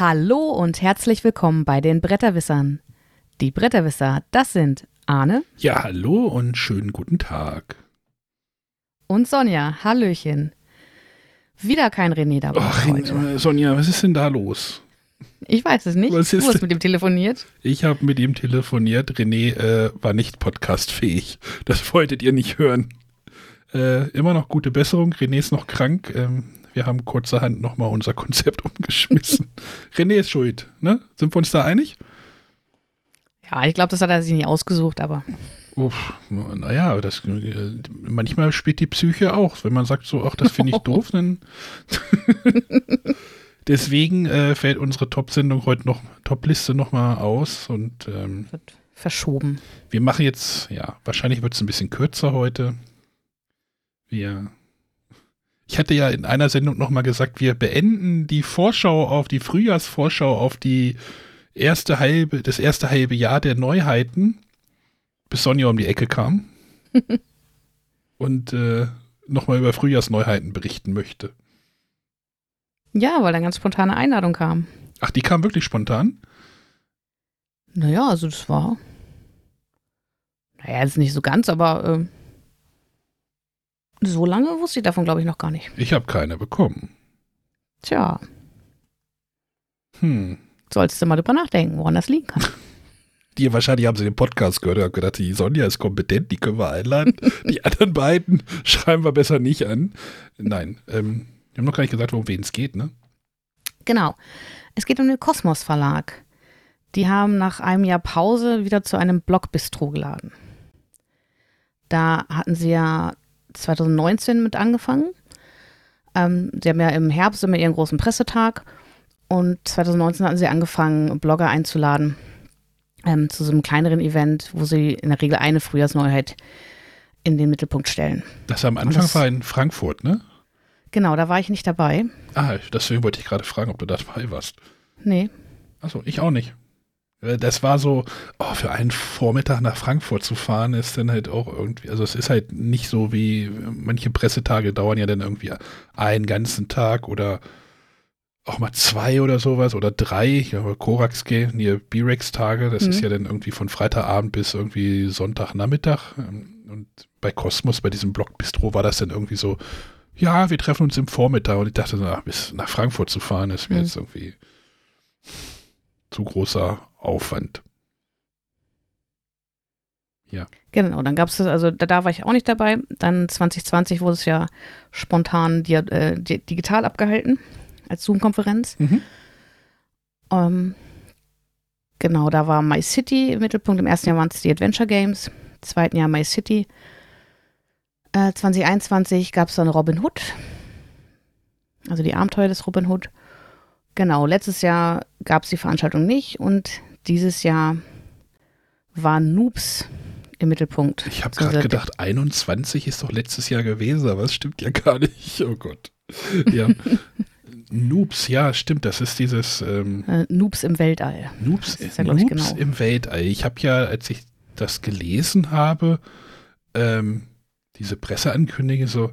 Hallo und herzlich willkommen bei den Bretterwissern. Die Bretterwisser, das sind Arne Ja, hallo und schönen guten Tag. und Sonja. Hallöchen. Wieder kein René dabei Ach, heute. äh, Sonja, was ist denn da los? Ich weiß es nicht. Was du ist hast mit ihm telefoniert. Ich habe mit ihm telefoniert. René äh, war nicht podcastfähig. Das wolltet ihr nicht hören. Äh, immer noch gute Besserung. René ist noch krank. Ähm, wir haben kurzerhand nochmal unser Konzept umgeschmissen. René ist schuld, ne? Sind wir uns da einig? Ja, ich glaube, das hat er sich nicht ausgesucht, aber Uff, naja, das, äh, manchmal spielt die Psyche auch. Wenn man sagt so, ach, das finde ich doof, dann. Deswegen äh, fällt unsere Top-Sendung heute noch, Top-Liste nochmal aus und ähm, wird verschoben. wir machen jetzt, ja, wahrscheinlich wird es ein bisschen kürzer heute. Wir. Ich hatte ja in einer Sendung nochmal gesagt, wir beenden die Vorschau auf die Frühjahrsvorschau auf die erste halbe, das erste halbe Jahr der Neuheiten, bis Sonja um die Ecke kam und äh, nochmal über Frühjahrsneuheiten berichten möchte. Ja, weil eine ganz spontane Einladung kam. Ach, die kam wirklich spontan? Naja, also das war. Naja, jetzt nicht so ganz, aber ähm, so lange wusste ich davon, glaube ich, noch gar nicht. Ich habe keine bekommen. Tja, Hm. solltest du mal drüber nachdenken, woran das liegen kann. Die wahrscheinlich haben sie den Podcast gehört und haben gedacht, die Sonja ist kompetent, die können wir einladen. die anderen beiden schreiben wir besser nicht an. Nein, ähm, wir haben noch gar nicht gesagt, worum wen es geht, ne? Genau. Es geht um den Kosmos Verlag. Die haben nach einem Jahr Pause wieder zu einem Blogbistro geladen. Da hatten sie ja 2019 mit angefangen. Ähm, sie haben ja im Herbst immer ihren großen Pressetag und 2019 hatten sie angefangen, Blogger einzuladen ähm, zu so einem kleineren Event, wo sie in der Regel eine Frühjahrsneuheit in den Mittelpunkt stellen. Das am Anfang das- war in Frankfurt, ne? Genau, da war ich nicht dabei. Ah, deswegen wollte ich gerade fragen, ob du dabei warst. Nee, Achso, ich auch nicht. Äh, Das war so, oh, für einen Vormittag nach Frankfurt zu fahren, ist dann halt auch irgendwie, also es ist halt nicht so wie, manche Pressetage dauern ja dann irgendwie einen ganzen Tag oder auch mal zwei oder sowas oder drei, ja, Korax gehen, hier B-Rex-Tage, das Mhm. ist ja dann irgendwie von Freitagabend bis irgendwie Sonntagnachmittag. Ähm, Und bei Kosmos, bei diesem Blogbistro, war das dann irgendwie so, ja, wir treffen uns im Vormittag und ich dachte, so, ach, bis nach Frankfurt zu fahren, ist mir Mhm. jetzt irgendwie zu großer Aufwand. Genau, dann gab es das, also da, da war ich auch nicht dabei. Dann 2020 wurde es ja spontan di äh, di digital abgehalten als Zoom-Konferenz. Mhm. Ähm, genau, da war My City im Mittelpunkt. Im ersten Jahr waren es die Adventure Games, im zweiten Jahr My City. Äh, 2021 gab es dann Robin Hood, also die Abenteuer des Robin Hood. Genau, letztes Jahr gab es die Veranstaltung nicht und dieses Jahr war Noobs im Mittelpunkt. Ich habe gerade gedacht, 21 ist doch letztes Jahr gewesen, aber es stimmt ja gar nicht. Oh Gott. Ja. Noobs, ja, stimmt, das ist dieses ähm, Äh, Noobs im Weltall. Noobs, Das ist ja, Noobs genau. im Weltall. Ich habe ja, als ich das gelesen habe, ähm, diese Presseankündigung so,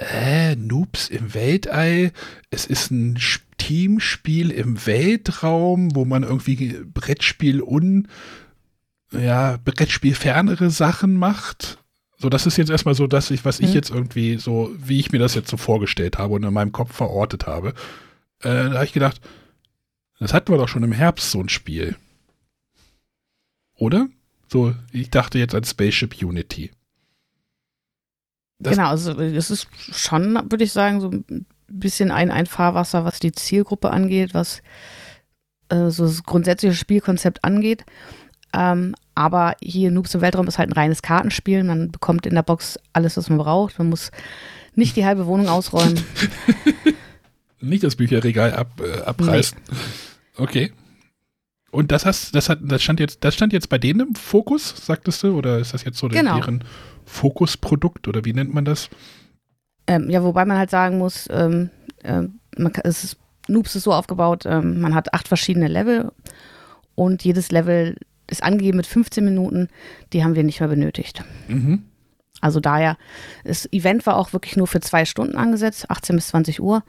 äh, Noobs im Weltall, es ist ein Teamspiel im Weltraum, wo man irgendwie Brettspiel un, ja, Brettspiel fernere Sachen macht. So, das ist jetzt erstmal so, dass ich, was ich Mhm. jetzt irgendwie so, wie ich mir das jetzt so vorgestellt habe und in meinem Kopf verortet habe. Äh, da habe ich gedacht, das hatten wir doch schon im Herbst, so ein Spiel. Oder? So, ich dachte jetzt an Spaceship Unity. Das- genau, also es ist schon, würde ich sagen, so ein bisschen ein, ein Fahrwasser, was die Zielgruppe angeht, was äh, so das grundsätzliche Spielkonzept angeht. Ähm, aber hier Noobs im Weltraum ist halt ein reines Kartenspiel. Man bekommt in der Box alles, was man braucht. Man muss nicht die halbe Wohnung ausräumen. Nicht das Bücherregal ab, äh, abreißen. Okay. Und das hast, das hat, das stand jetzt, das stand jetzt bei denen im Fokus, sagtest du, oder ist das jetzt so Genau. deren Fokusprodukt oder wie nennt man das? Ähm, ja, wobei man halt sagen muss, ähm, ähm, man kann, es ist, Noobs ist so aufgebaut, ähm, man hat acht verschiedene Level und jedes Level ist angegeben mit 15 Minuten, die haben wir nicht mehr benötigt. Mhm. Also daher, das Event war auch wirklich nur für zwei Stunden angesetzt, 18 bis 20 Uhr.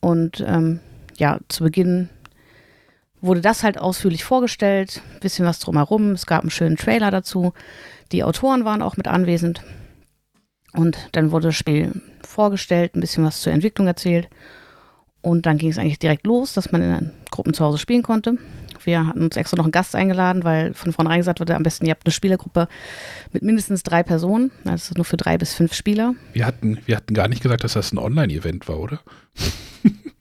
Und ähm, ja, zu Beginn wurde das halt ausführlich vorgestellt, bisschen was drumherum. Es gab einen schönen Trailer dazu. Die Autoren waren auch mit anwesend. Und dann wurde das Spiel vorgestellt, ein bisschen was zur Entwicklung erzählt. Und dann ging es eigentlich direkt los, dass man in Gruppen zu Hause spielen konnte. Wir hatten uns extra noch einen Gast eingeladen, weil von vornherein gesagt wurde, am besten ihr habt eine Spielergruppe mit mindestens drei Personen. Das ist nur für drei bis fünf Spieler. Wir hatten, wir hatten gar nicht gesagt, dass das ein Online-Event war, oder?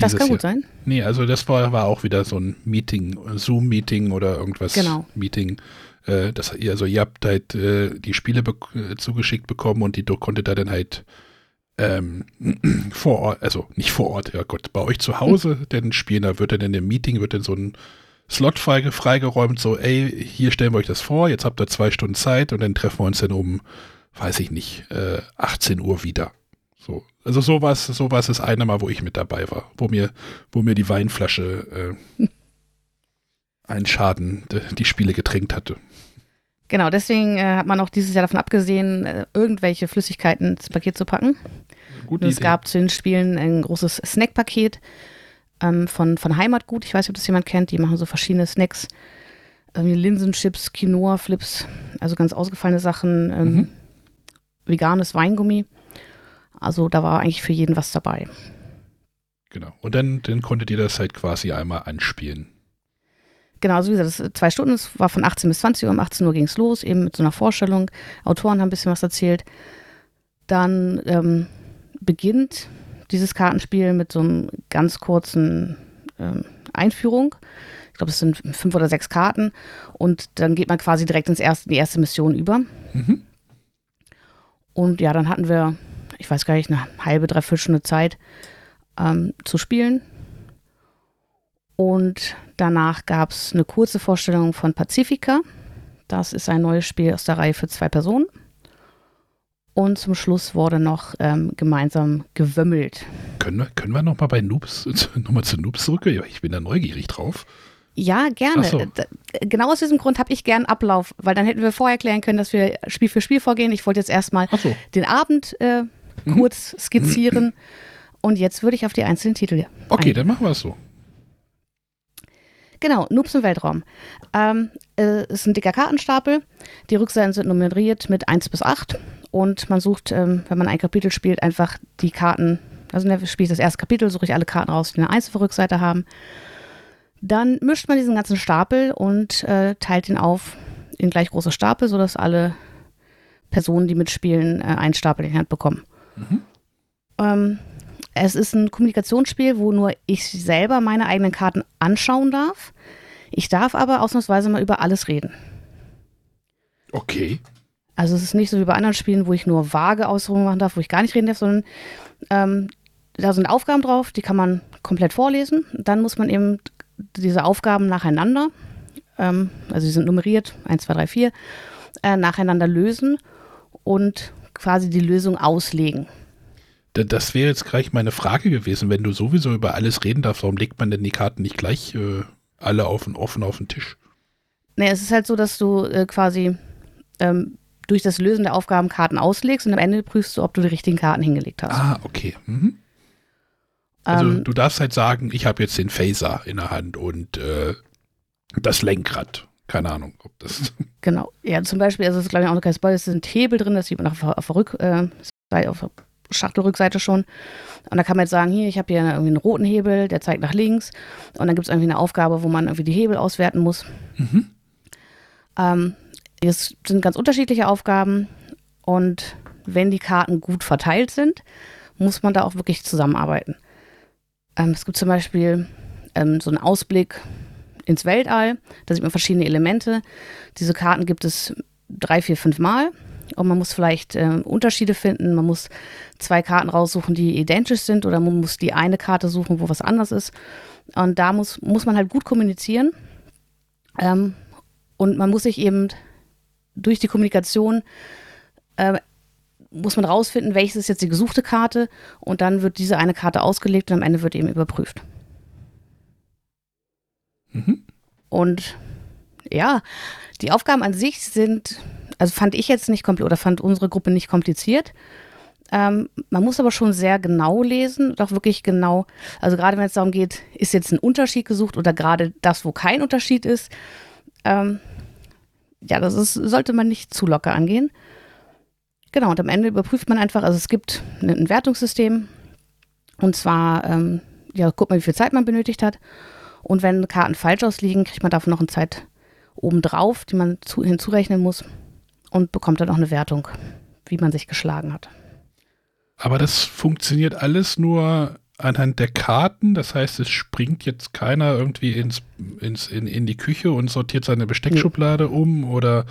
das kann gut sein. Nee, also das war, war auch wieder so ein Meeting, Zoom-Meeting oder irgendwas. Genau. Meeting. Äh, das, also ihr habt halt äh, die Spiele be äh, zugeschickt bekommen und die konntet ihr dann halt ähm, vor Ort, also nicht vor Ort, ja Gott, bei euch zu Hause hm. denn spielen, da wird dann in dem Meeting, wird dann so ein Slot freigeräumt, so, ey, hier stellen wir euch das vor, jetzt habt ihr zwei Stunden Zeit und dann treffen wir uns dann um, weiß ich nicht, äh, 18 Uhr wieder. So. Also sowas, sowas ist eine Mal, wo ich mit dabei war, wo mir, wo mir die Weinflasche äh, einen Schaden die, die Spiele getränkt hatte. Genau, deswegen äh, hat man auch dieses Jahr davon abgesehen, äh, irgendwelche Flüssigkeiten ins Paket zu packen. Gute es gab zu den Spielen ein großes Snackpaket ähm, von, von Heimatgut. Ich weiß nicht, ob das jemand kennt. Die machen so verschiedene Snacks. Irgendwie Linsenchips, Quinoa, Flips, also ganz ausgefallene Sachen. Ähm, mhm. Veganes Weingummi. Also da war eigentlich für jeden was dabei. Genau. Und dann, dann konntet ihr das halt quasi einmal anspielen. Genau, also wie gesagt, das zwei Stunden, es war von 18 bis 20 Uhr, um 18 Uhr ging es los, eben mit so einer Vorstellung. Autoren haben ein bisschen was erzählt. Dann ähm, beginnt dieses Kartenspiel mit so einem ganz kurzen ähm, Einführung. Ich glaube, es sind fünf oder sechs Karten. Und dann geht man quasi direkt ins erste, in die erste Mission über. Mhm. Und ja, dann hatten wir, ich weiß gar nicht, eine halbe, dreiviertel Stunde Zeit ähm, zu spielen. Und danach gab es eine kurze Vorstellung von Pacifica. Das ist ein neues Spiel aus der Reihe für zwei Personen. Und zum Schluss wurde noch ähm, gemeinsam gewömmelt. Können wir, können wir nochmal bei Noobs, nochmal zu Noobs zurück? Ich bin da neugierig drauf. Ja, gerne. So. Genau aus diesem Grund habe ich gern Ablauf, weil dann hätten wir vorher klären können, dass wir Spiel für Spiel vorgehen. Ich wollte jetzt erstmal so. den Abend äh, mhm. kurz skizzieren. Und jetzt würde ich auf die einzelnen Titel. Okay, eingehen. dann machen wir es so. Genau, Noobs im Weltraum. Ähm, äh, ist ein dicker Kartenstapel. Die Rückseiten sind nummeriert mit 1 bis 8. Und man sucht, ähm, wenn man ein Kapitel spielt, einfach die Karten. Also ne, spiele ich das erste Kapitel, suche ich alle Karten raus, die eine 1 auf der Rückseite haben. Dann mischt man diesen ganzen Stapel und äh, teilt ihn auf in gleich große Stapel, sodass alle Personen, die mitspielen, äh, einen Stapel in die Hand bekommen. Mhm. Ähm, es ist ein Kommunikationsspiel, wo nur ich selber meine eigenen Karten anschauen darf. Ich darf aber ausnahmsweise mal über alles reden. Okay. Also es ist nicht so wie bei anderen Spielen, wo ich nur vage Ausführungen machen darf, wo ich gar nicht reden darf, sondern ähm, da sind Aufgaben drauf, die kann man komplett vorlesen. Dann muss man eben diese Aufgaben nacheinander, ähm, also sie sind nummeriert, 1, 2, 3, 4, äh, nacheinander lösen und quasi die Lösung auslegen. Das wäre jetzt gleich meine Frage gewesen. Wenn du sowieso über alles reden darfst, warum legt man denn die Karten nicht gleich äh, alle auf, offen auf den Tisch? Nee, es ist halt so, dass du äh, quasi ähm, durch das Lösen der Aufgaben Karten auslegst und am Ende prüfst du, ob du die richtigen Karten hingelegt hast. Ah, okay. Mhm. Also ähm, du darfst halt sagen, ich habe jetzt den Phaser in der Hand und äh, das Lenkrad. Keine Ahnung, ob das. Genau. Ja, zum Beispiel, also es ist glaube ich auch noch kein Spoiler, es sind Hebel drin, das sieht man auf, auf der Rückseite, äh, auf der Schachtelrückseite schon. Und da kann man jetzt sagen, hier, ich habe hier irgendwie einen roten Hebel, der zeigt nach links. Und dann gibt es irgendwie eine Aufgabe, wo man irgendwie die Hebel auswerten muss. Mhm. Ähm, es sind ganz unterschiedliche Aufgaben. Und wenn die Karten gut verteilt sind, muss man da auch wirklich zusammenarbeiten. Ähm, es gibt zum Beispiel ähm, so einen Ausblick ins Weltall. Da sieht man verschiedene Elemente. Diese Karten gibt es drei, vier, fünf Mal. Und man muss vielleicht äh, Unterschiede finden. Man muss zwei Karten raussuchen, die identisch sind, oder man muss die eine Karte suchen, wo was anders ist. Und da muss, muss man halt gut kommunizieren. Ähm, und man muss sich eben durch die Kommunikation äh, muss man rausfinden, welches ist jetzt die gesuchte Karte und dann wird diese eine Karte ausgelegt und am Ende wird eben überprüft. Mhm. Und ja, die Aufgaben an sich sind also fand ich jetzt nicht kompliziert oder fand unsere Gruppe nicht kompliziert. Ähm, man muss aber schon sehr genau lesen, doch wirklich genau. Also gerade wenn es darum geht, ist jetzt ein Unterschied gesucht oder gerade das, wo kein Unterschied ist. Ähm, ja, das ist, sollte man nicht zu locker angehen. Genau, und am Ende überprüft man einfach, also es gibt ein, Wertungssystem. Und zwar, ähm, ja, guckt man, wie viel Zeit man benötigt hat. Und wenn Karten falsch ausliegen, kriegt man davon noch eine Zeit obendrauf, die man zu, hinzurechnen muss und bekommt dann auch eine Wertung, wie man sich geschlagen hat. Aber das funktioniert alles nur anhand der Karten. Das heißt, es springt jetzt keiner irgendwie ins, ins, in, in die Küche und sortiert seine Besteckschublade nee. um oder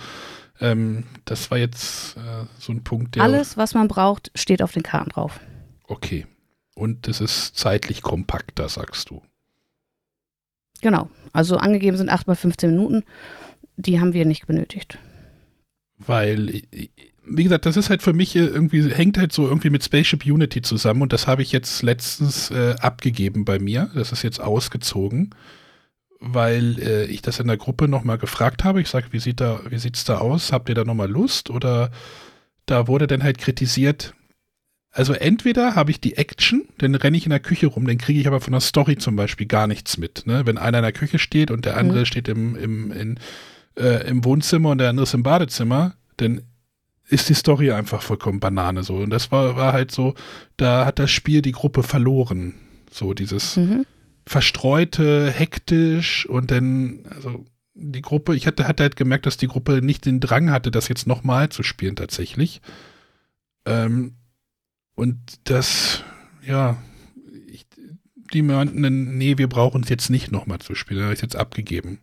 ähm, das war jetzt äh, so ein Punkt, der. Alles, was man braucht, steht auf den Karten drauf. Okay. Und es ist zeitlich kompakter, sagst du. Genau. Also angegeben sind 8 mal 15 Minuten. Die haben wir nicht benötigt. Weil wie gesagt, das ist halt für mich irgendwie, hängt halt so irgendwie mit Spaceship Unity zusammen und das habe ich jetzt letztens äh, abgegeben bei mir. Das ist jetzt ausgezogen, weil äh, ich das in der Gruppe nochmal gefragt habe. Ich sage, wie sieht da, wie sieht's da aus? Habt ihr da nochmal Lust? Oder da wurde dann halt kritisiert, also entweder habe ich die Action, dann renne ich in der Küche rum, dann kriege ich aber von der Story zum Beispiel gar nichts mit. Ne? Wenn einer in der Küche steht und der andere mhm. steht im, im, in, äh, im Wohnzimmer und der andere ist im Badezimmer, dann ist die Story einfach vollkommen Banane so. Und das war, war halt so, da hat das Spiel die Gruppe verloren. So dieses mhm. verstreute, hektisch und dann, also die Gruppe, ich hatte, hatte halt gemerkt, dass die Gruppe nicht den Drang hatte, das jetzt nochmal zu spielen tatsächlich. Ähm, und das, ja, ich, die meinten, nee, wir brauchen es jetzt nicht nochmal zu spielen, habe ich jetzt abgegeben.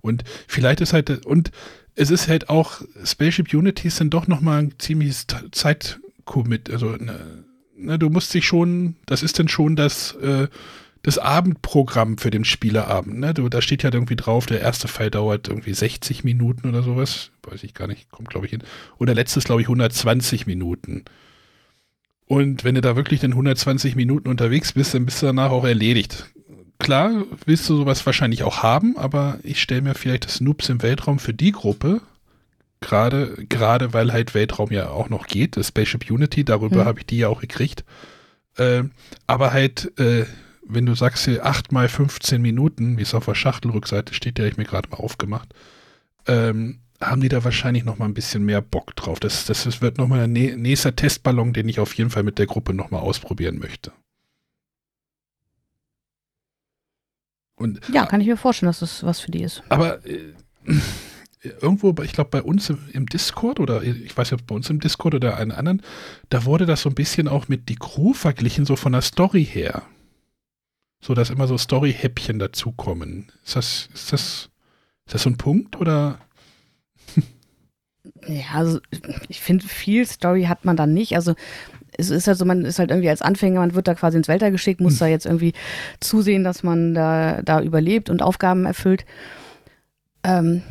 Und vielleicht ist halt, und es ist halt auch, Spaceship Unity ist dann doch nochmal ein ziemliches Zeitcommit. Also, ne, ne, du musst dich schon, das ist dann schon das, äh, das Abendprogramm für den Spielerabend. Ne? Du, da steht ja irgendwie drauf, der erste Fall dauert irgendwie 60 Minuten oder sowas. Weiß ich gar nicht, kommt glaube ich hin. Und der letzte ist glaube ich 120 Minuten. Und wenn du da wirklich dann 120 Minuten unterwegs bist, dann bist du danach auch erledigt klar willst du sowas wahrscheinlich auch haben, aber ich stelle mir vielleicht das Noobs im Weltraum für die Gruppe, gerade, gerade weil halt Weltraum ja auch noch geht, das Spaceship Unity, darüber mhm. habe ich die ja auch gekriegt. Äh, aber halt, äh, wenn du sagst hier 8 mal 15 Minuten, wie es auf der Schachtelrückseite steht, der ich mir gerade mal aufgemacht, ähm, haben die da wahrscheinlich noch mal ein bisschen mehr Bock drauf. Das, das wird noch mal ein nächster Testballon, den ich auf jeden Fall mit der Gruppe noch mal ausprobieren möchte. Und, ja, kann ich mir vorstellen, dass das was für die ist. Aber äh, irgendwo, ich glaube, bei uns im, im, Discord oder ich weiß nicht, bei uns im Discord oder einen anderen, da wurde das so ein bisschen auch mit die Crew verglichen, so von der Story her. So, dass immer so Story-Häppchen dazukommen. Ist das, ist das, ist das so ein Punkt oder? Ja, also ich finde, viel Story hat man da nicht. Also es ist halt so, man ist halt irgendwie als Anfänger, man wird da quasi ins Weltall geschickt, muss hm. da jetzt irgendwie zusehen, dass man da, da überlebt und Aufgaben erfüllt. Ähm,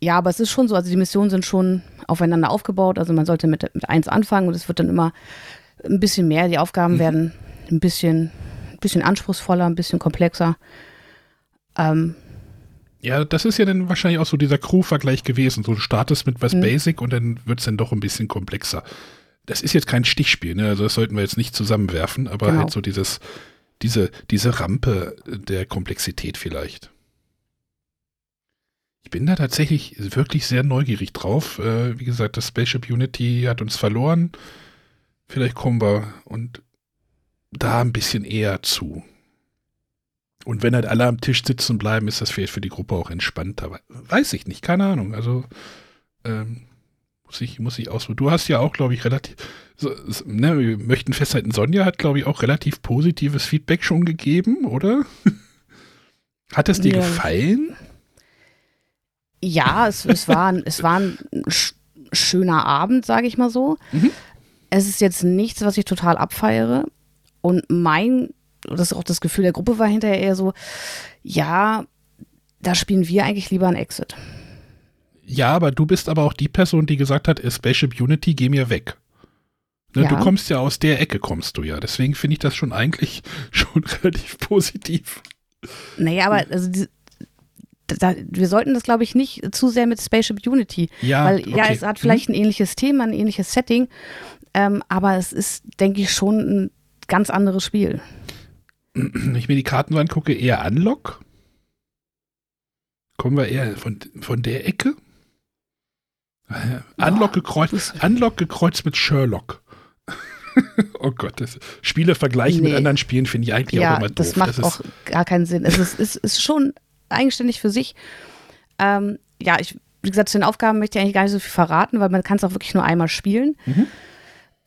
ja, aber es ist schon so, also die Missionen sind schon aufeinander aufgebaut. Also man sollte mit, mit eins anfangen und es wird dann immer ein bisschen mehr. Die Aufgaben mhm. werden ein bisschen, ein bisschen anspruchsvoller, ein bisschen komplexer. Ähm, ja, das ist ja dann wahrscheinlich auch so dieser Crew-Vergleich gewesen. So, du startest mit was mhm. Basic und dann wird es dann doch ein bisschen komplexer das ist jetzt kein Stichspiel, ne? also das sollten wir jetzt nicht zusammenwerfen, aber genau. halt so dieses, diese, diese Rampe der Komplexität vielleicht. Ich bin da tatsächlich wirklich sehr neugierig drauf. Äh, wie gesagt, das Spaceship Unity hat uns verloren. Vielleicht kommen wir und da ein bisschen eher zu. Und wenn halt alle am Tisch sitzen bleiben, ist das vielleicht für die Gruppe auch entspannter. Weiß ich nicht, keine Ahnung. Also ähm, muss ich, muss ich ausprobieren. Du hast ja auch, glaube ich, relativ, so, ne, wir möchten festhalten, Sonja hat, glaube ich, auch relativ positives Feedback schon gegeben, oder? hat es dir ja. gefallen? Ja, es, es, war, es war ein sch schöner Abend, sage ich mal so. Mhm. Es ist jetzt nichts, was ich total abfeiere. Und mein, das ist auch das Gefühl der Gruppe war hinterher eher so, ja, da spielen wir eigentlich lieber ein Exit. Ja, aber du bist aber auch die Person, die gesagt hat, Spaceship Unity, geh mir weg. Ne, ja. Du kommst ja aus der Ecke, kommst du ja. Deswegen finde ich das schon eigentlich schon relativ positiv. Naja, aber also die, da, wir sollten das, glaube ich, nicht zu sehr mit Spaceship Unity. Ja, weil okay. ja, es hat vielleicht ein ähnliches Thema, ein ähnliches Setting, ähm, aber es ist, denke ich, schon ein ganz anderes Spiel. Wenn ich mir die Karten so angucke, eher Unlock. Kommen wir eher von, von der Ecke? Unlock, gekreuzt, Unlock gekreuzt mit Sherlock. oh Gott, das, Spiele vergleichen Nee. mit anderen Spielen finde ich eigentlich auch ja, immer doof. das macht ist, auch gar keinen Sinn. Es ist, ist, ist schon eigenständig für sich. Ähm, ja, ich, wie gesagt, zu den Aufgaben möchte ich eigentlich gar nicht so viel verraten, weil man kann es auch wirklich nur einmal spielen. Mhm.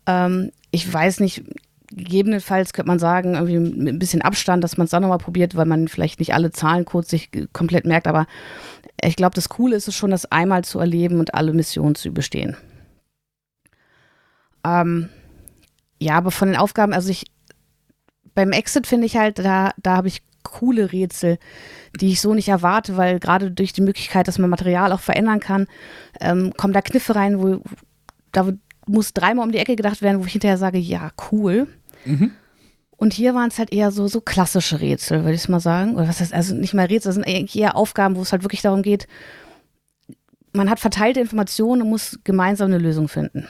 Ähm, ich weiß nicht, gegebenenfalls könnte man sagen, irgendwie mit ein bisschen Abstand, dass man es dann nochmal probiert, weil man vielleicht nicht alle Zahlencodes sich komplett merkt, aber ich glaube, das Coole ist es schon, das einmal zu erleben und alle Missionen zu überstehen. Ähm, ja, aber von den Aufgaben, also ich, beim Exit finde ich halt, da, da habe ich coole Rätsel, die ich so nicht erwarte, weil gerade durch die Möglichkeit, dass man Material auch verändern kann, ähm, kommen da Kniffe rein, wo da muss dreimal um die Ecke gedacht werden, wo ich hinterher sage, ja, cool. Mhm. Und hier waren es halt eher so, so klassische Rätsel, würde ich mal sagen. Oder was heißt, also nicht mal Rätsel, das sind eher Aufgaben, wo es halt wirklich darum geht, man hat verteilte Informationen und muss gemeinsam eine Lösung finden.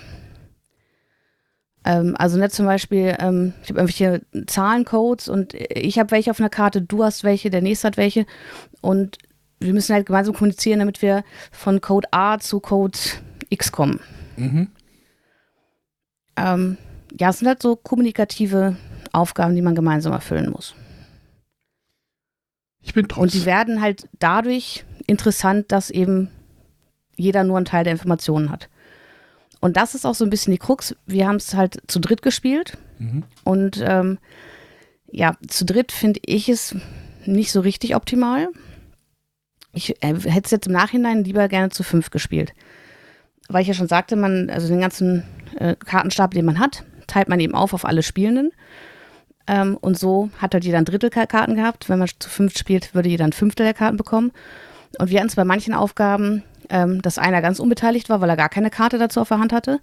Ähm, also nicht zum Beispiel, ähm, ich habe irgendwelche Zahlencodes und ich habe welche auf einer Karte, du hast welche, der nächste hat welche und wir müssen halt gemeinsam kommunizieren, damit wir von Code A zu Code X kommen. Mhm. Ähm, ja, es sind halt so kommunikative Aufgaben, die man gemeinsam erfüllen muss. Ich bin Und die trotzdem. werden halt dadurch interessant, dass eben jeder nur einen Teil der Informationen hat. Und das ist auch so ein bisschen die Krux. Wir haben es halt zu dritt gespielt. Mhm. Und ähm, ja, zu dritt finde ich es nicht so richtig optimal. Ich äh, hätte es jetzt im Nachhinein lieber gerne zu fünf gespielt. Weil ich ja schon sagte, man, also den ganzen äh, Kartenstapel, den man hat, teilt man eben auf auf alle Spielenden. Ähm, und so hat halt jeder ein Drittel Ka- Karten gehabt. Wenn man zu fünf spielt, würde jeder ein Fünftel der Karten bekommen. Und wir hatten es bei manchen Aufgaben, ähm, dass einer ganz unbeteiligt war, weil er gar keine Karte dazu auf der Hand hatte.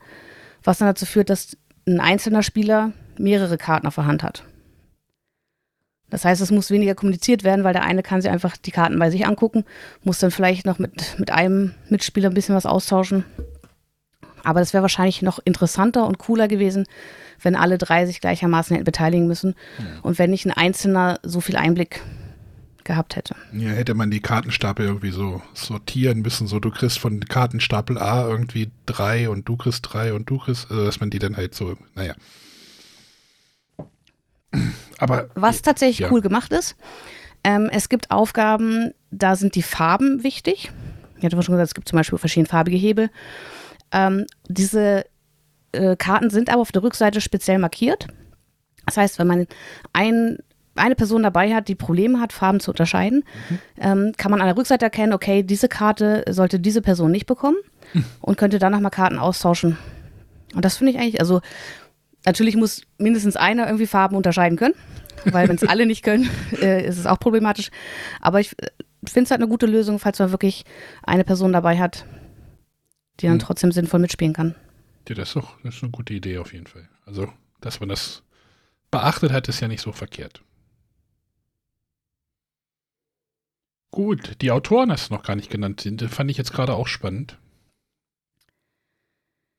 Was dann dazu führt, dass ein einzelner Spieler mehrere Karten auf der Hand hat. Das heißt, es muss weniger kommuniziert werden, weil der eine kann sich einfach die Karten bei sich angucken, muss dann vielleicht noch mit, mit einem Mitspieler ein bisschen was austauschen. Aber das wäre wahrscheinlich noch interessanter und cooler gewesen, wenn alle drei sich gleichermaßen hätten beteiligen müssen und wenn nicht ein Einzelner so viel Einblick gehabt hätte. Ja, hätte man die Kartenstapel irgendwie so sortieren müssen, so du kriegst von Kartenstapel A irgendwie drei und du kriegst drei und du kriegst, also dass man die dann halt so, naja. Aber Was tatsächlich Ja. cool gemacht ist, ähm, es gibt Aufgaben, da sind die Farben wichtig. Ich hatte schon gesagt, es gibt zum Beispiel verschiedenfarbige Hebel. Ähm, diese äh, Karten sind aber auf der Rückseite speziell markiert. Das heißt, wenn man ein, eine Person dabei hat, die Probleme hat, Farben zu unterscheiden, ähm, kann man an der Rückseite erkennen, okay, diese Karte sollte diese Person nicht bekommen und könnte dann nochmal Karten austauschen. Und das finde ich eigentlich, also natürlich muss mindestens einer irgendwie Farben unterscheiden können, weil wenn es alle nicht können, äh, ist es auch problematisch. Aber ich äh, finde es halt eine gute Lösung, falls man wirklich eine Person dabei hat, die dann Hm. trotzdem sinnvoll mitspielen kann. ja, das ist doch das ist eine gute Idee auf jeden Fall. Also, dass man das beachtet hat, ist ja nicht so verkehrt. Gut, die Autoren hast du noch gar nicht genannt. Den fand ich jetzt gerade auch spannend.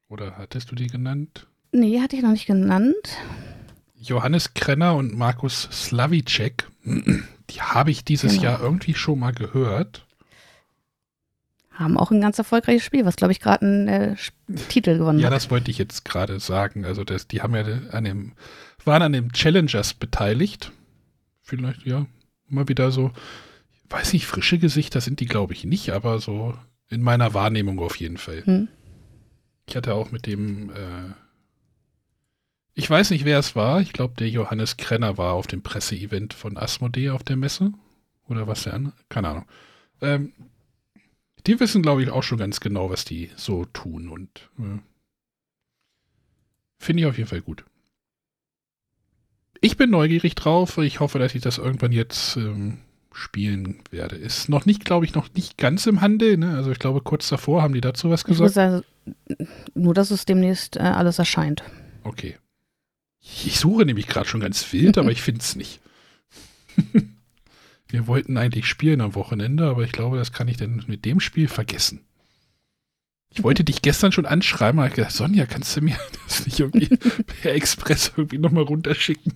Oder hattest du die genannt? Nee, hatte ich noch nicht genannt. Johannes Krenner und Markus Slavicek, die habe ich dieses Genau. Jahr irgendwie schon mal gehört. Haben auch ein ganz erfolgreiches Spiel, was, glaube ich, gerade einen äh, Titel gewonnen Ja, hat. das wollte ich jetzt gerade sagen. Also das, die haben ja an dem, waren an dem Challengers beteiligt. Vielleicht, ja, mal wieder so, weiß nicht, frische Gesichter sind die, glaube ich, nicht, aber so in meiner Wahrnehmung auf jeden Fall. Hm. Ich hatte auch mit dem, äh, ich weiß nicht, wer es war. Ich glaube, der Johannes Krenner war auf dem Presseevent von Asmodee auf der Messe. Oder was der andere? Keine Ahnung. Ähm, die wissen, glaube ich, auch schon ganz genau, was die so tun. Und äh, finde ich auf jeden Fall gut. Ich bin neugierig drauf. Ich hoffe, dass ich das irgendwann jetzt ähm, spielen werde. Ist noch nicht, glaube ich, noch nicht ganz im Handel. Ne? Also ich glaube, kurz davor haben die dazu was gesagt. sagen, nur, dass es demnächst äh, alles erscheint. Okay. Ich suche nämlich gerade schon ganz wild, aber ich finde es nicht. Wir wollten eigentlich spielen am Wochenende, aber ich glaube, das kann ich dann mit dem Spiel vergessen. Ich wollte dich gestern schon anschreiben, aber ich gedacht, Sonja, kannst du mir das nicht irgendwie per Express irgendwie nochmal runterschicken?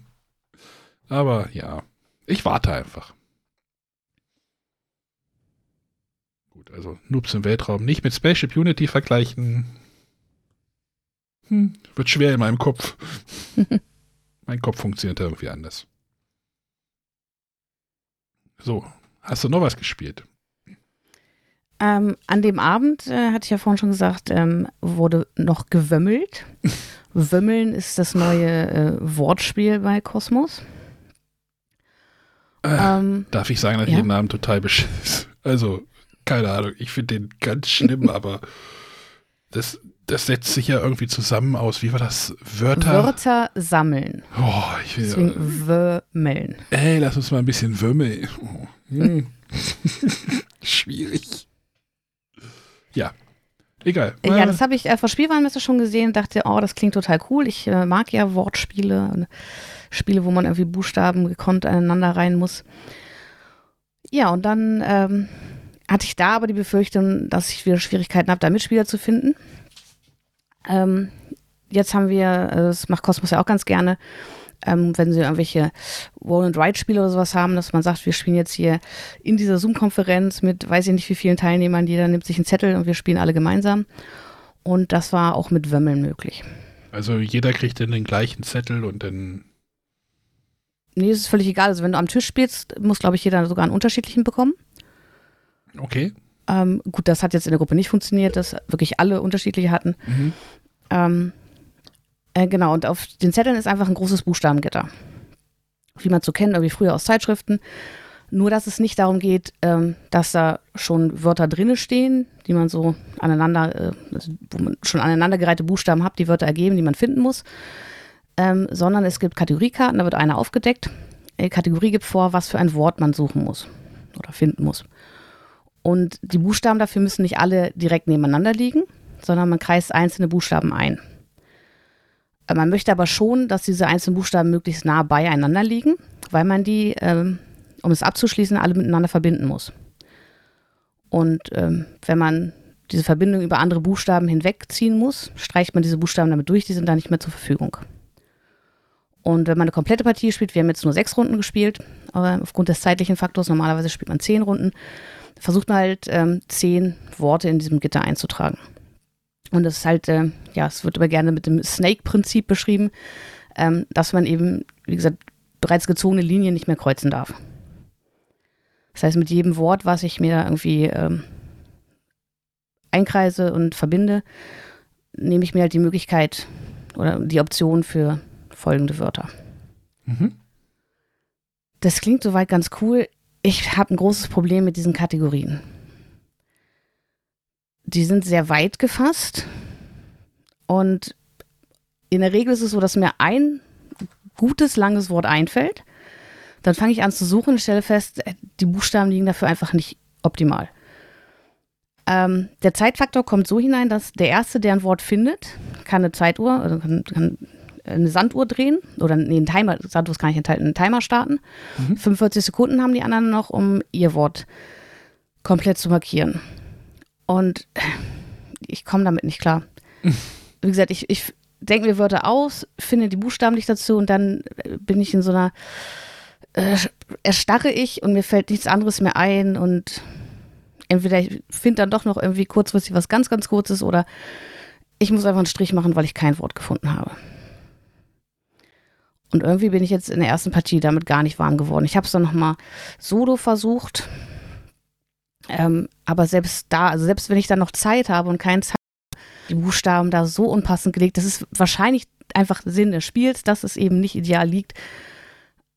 Aber ja, ich warte einfach. Gut, also Noobs im Weltraum nicht mit Spaceship Unity vergleichen. Hm, wird schwer in meinem Kopf. mein Kopf funktioniert irgendwie anders. So, hast du noch was gespielt? Ähm, an dem Abend, äh, hatte ich ja vorhin schon gesagt, ähm, wurde noch gewömmelt. Wömmeln ist das neue äh, Wortspiel bei Kosmos. Äh, ähm, darf ich sagen, dass ja? ich den Namen total beschiss. Also, keine Ahnung, ich finde den ganz schlimm, aber das, das setzt sich ja irgendwie zusammen aus, wie war das? Wörter? Wörter sammeln. Oh, ich will. Deswegen wömmeln. Ey, lass uns mal ein bisschen wömmeln. Oh, hm. Schwierig. Ja. Egal. Ja, das habe ich äh, vor Spielwarenmesse schon gesehen und dachte, oh, das klingt total cool. Ich äh, mag ja Wortspiele, Spiele, wo man irgendwie Buchstaben gekonnt aneinander rein muss. Ja, und dann ähm, hatte ich da aber die Befürchtung, dass ich wieder Schwierigkeiten habe, da Mitspieler zu finden. Ähm, jetzt haben wir, äh, das macht Cosmos ja auch ganz gerne, ähm, wenn sie irgendwelche Roll-and-Ride-Spiele oder sowas haben, dass man sagt, wir spielen jetzt hier in dieser Zoom-Konferenz mit weiß ich nicht wie vielen Teilnehmern, jeder nimmt sich einen Zettel und wir spielen alle gemeinsam. Und das war auch mit Wömmeln möglich. Also jeder kriegt dann den gleichen Zettel und dann. Nee, es ist völlig egal. Also wenn du am Tisch spielst, muss, glaube ich, jeder sogar einen unterschiedlichen bekommen. Okay. Ähm, gut, das hat jetzt in der Gruppe nicht funktioniert, dass wirklich alle unterschiedliche hatten. Mhm. Ähm, äh, genau, und auf den Zetteln ist einfach ein großes Buchstabengitter. Wie man so kennt, irgendwie früher aus Zeitschriften. Nur, dass es nicht darum geht, ähm, dass da schon Wörter drinne stehen, die man so aneinander, äh, also wo man schon aneinandergereihte Buchstaben hat, die Wörter ergeben, die man finden muss. Ähm, sondern es gibt Kategoriekarten, da wird eine aufgedeckt. Die Kategorie gibt vor, was für ein Wort man suchen muss oder finden muss. Und die Buchstaben dafür müssen nicht alle direkt nebeneinander liegen, sondern man kreist einzelne Buchstaben ein. Man möchte aber schon, dass diese einzelnen Buchstaben möglichst nah beieinander liegen, weil man die, ähm, um es abzuschließen, alle miteinander verbinden muss. Und ähm, wenn man diese Verbindung über andere Buchstaben hinwegziehen muss, streicht man diese Buchstaben damit durch, die sind dann nicht mehr zur Verfügung. Und wenn man eine komplette Partie spielt, wir haben jetzt nur sechs Runden gespielt, aber aufgrund des zeitlichen Faktors, normalerweise spielt man zehn Runden, versucht man halt ähm, zehn Worte in diesem Gitter einzutragen. Und das ist halt, äh, ja, es wird aber gerne mit dem Snake-Prinzip beschrieben, ähm, dass man eben, wie gesagt, bereits gezogene Linien nicht mehr kreuzen darf. Das heißt, mit jedem Wort, was ich mir irgendwie ähm, einkreise und verbinde, nehme ich mir halt die Möglichkeit oder die Option für folgende Wörter. Mhm. Das klingt soweit ganz cool ich habe ein großes Problem mit diesen Kategorien. Die sind sehr weit gefasst und in der Regel ist es so, dass mir ein gutes, langes Wort einfällt. Dann fange ich an zu suchen und stelle fest, äh, die Buchstaben liegen dafür einfach nicht optimal. Ähm, der Zeitfaktor kommt so hinein, dass der Erste, der ein Wort findet, kann eine Zeituhr, also kann, kann eine Sanduhr drehen oder nee, einen Timer, Sanduhr ist gar nicht enthalten, einen Timer starten. Mhm. 45 Sekunden haben die anderen noch, um ihr Wort komplett zu markieren. Und ich komme damit nicht klar. Wie gesagt, ich, ich denke mir Wörter aus, finde die Buchstaben nicht dazu und dann bin ich in so einer, äh, erstarre ich und mir fällt nichts anderes mehr ein und entweder ich finde dann doch noch irgendwie kurzfristig was ganz, ganz Kurzes oder ich muss einfach einen Strich machen, weil ich kein Wort gefunden habe. Und irgendwie bin ich jetzt in der ersten Partie damit gar nicht warm geworden. Ich habe es dann nochmal solo versucht. Ähm, aber selbst da, also selbst wenn ich dann noch Zeit habe und keine Zeit, die Buchstaben da so unpassend gelegt, das ist wahrscheinlich einfach Sinn des Spiels, dass es eben nicht ideal liegt.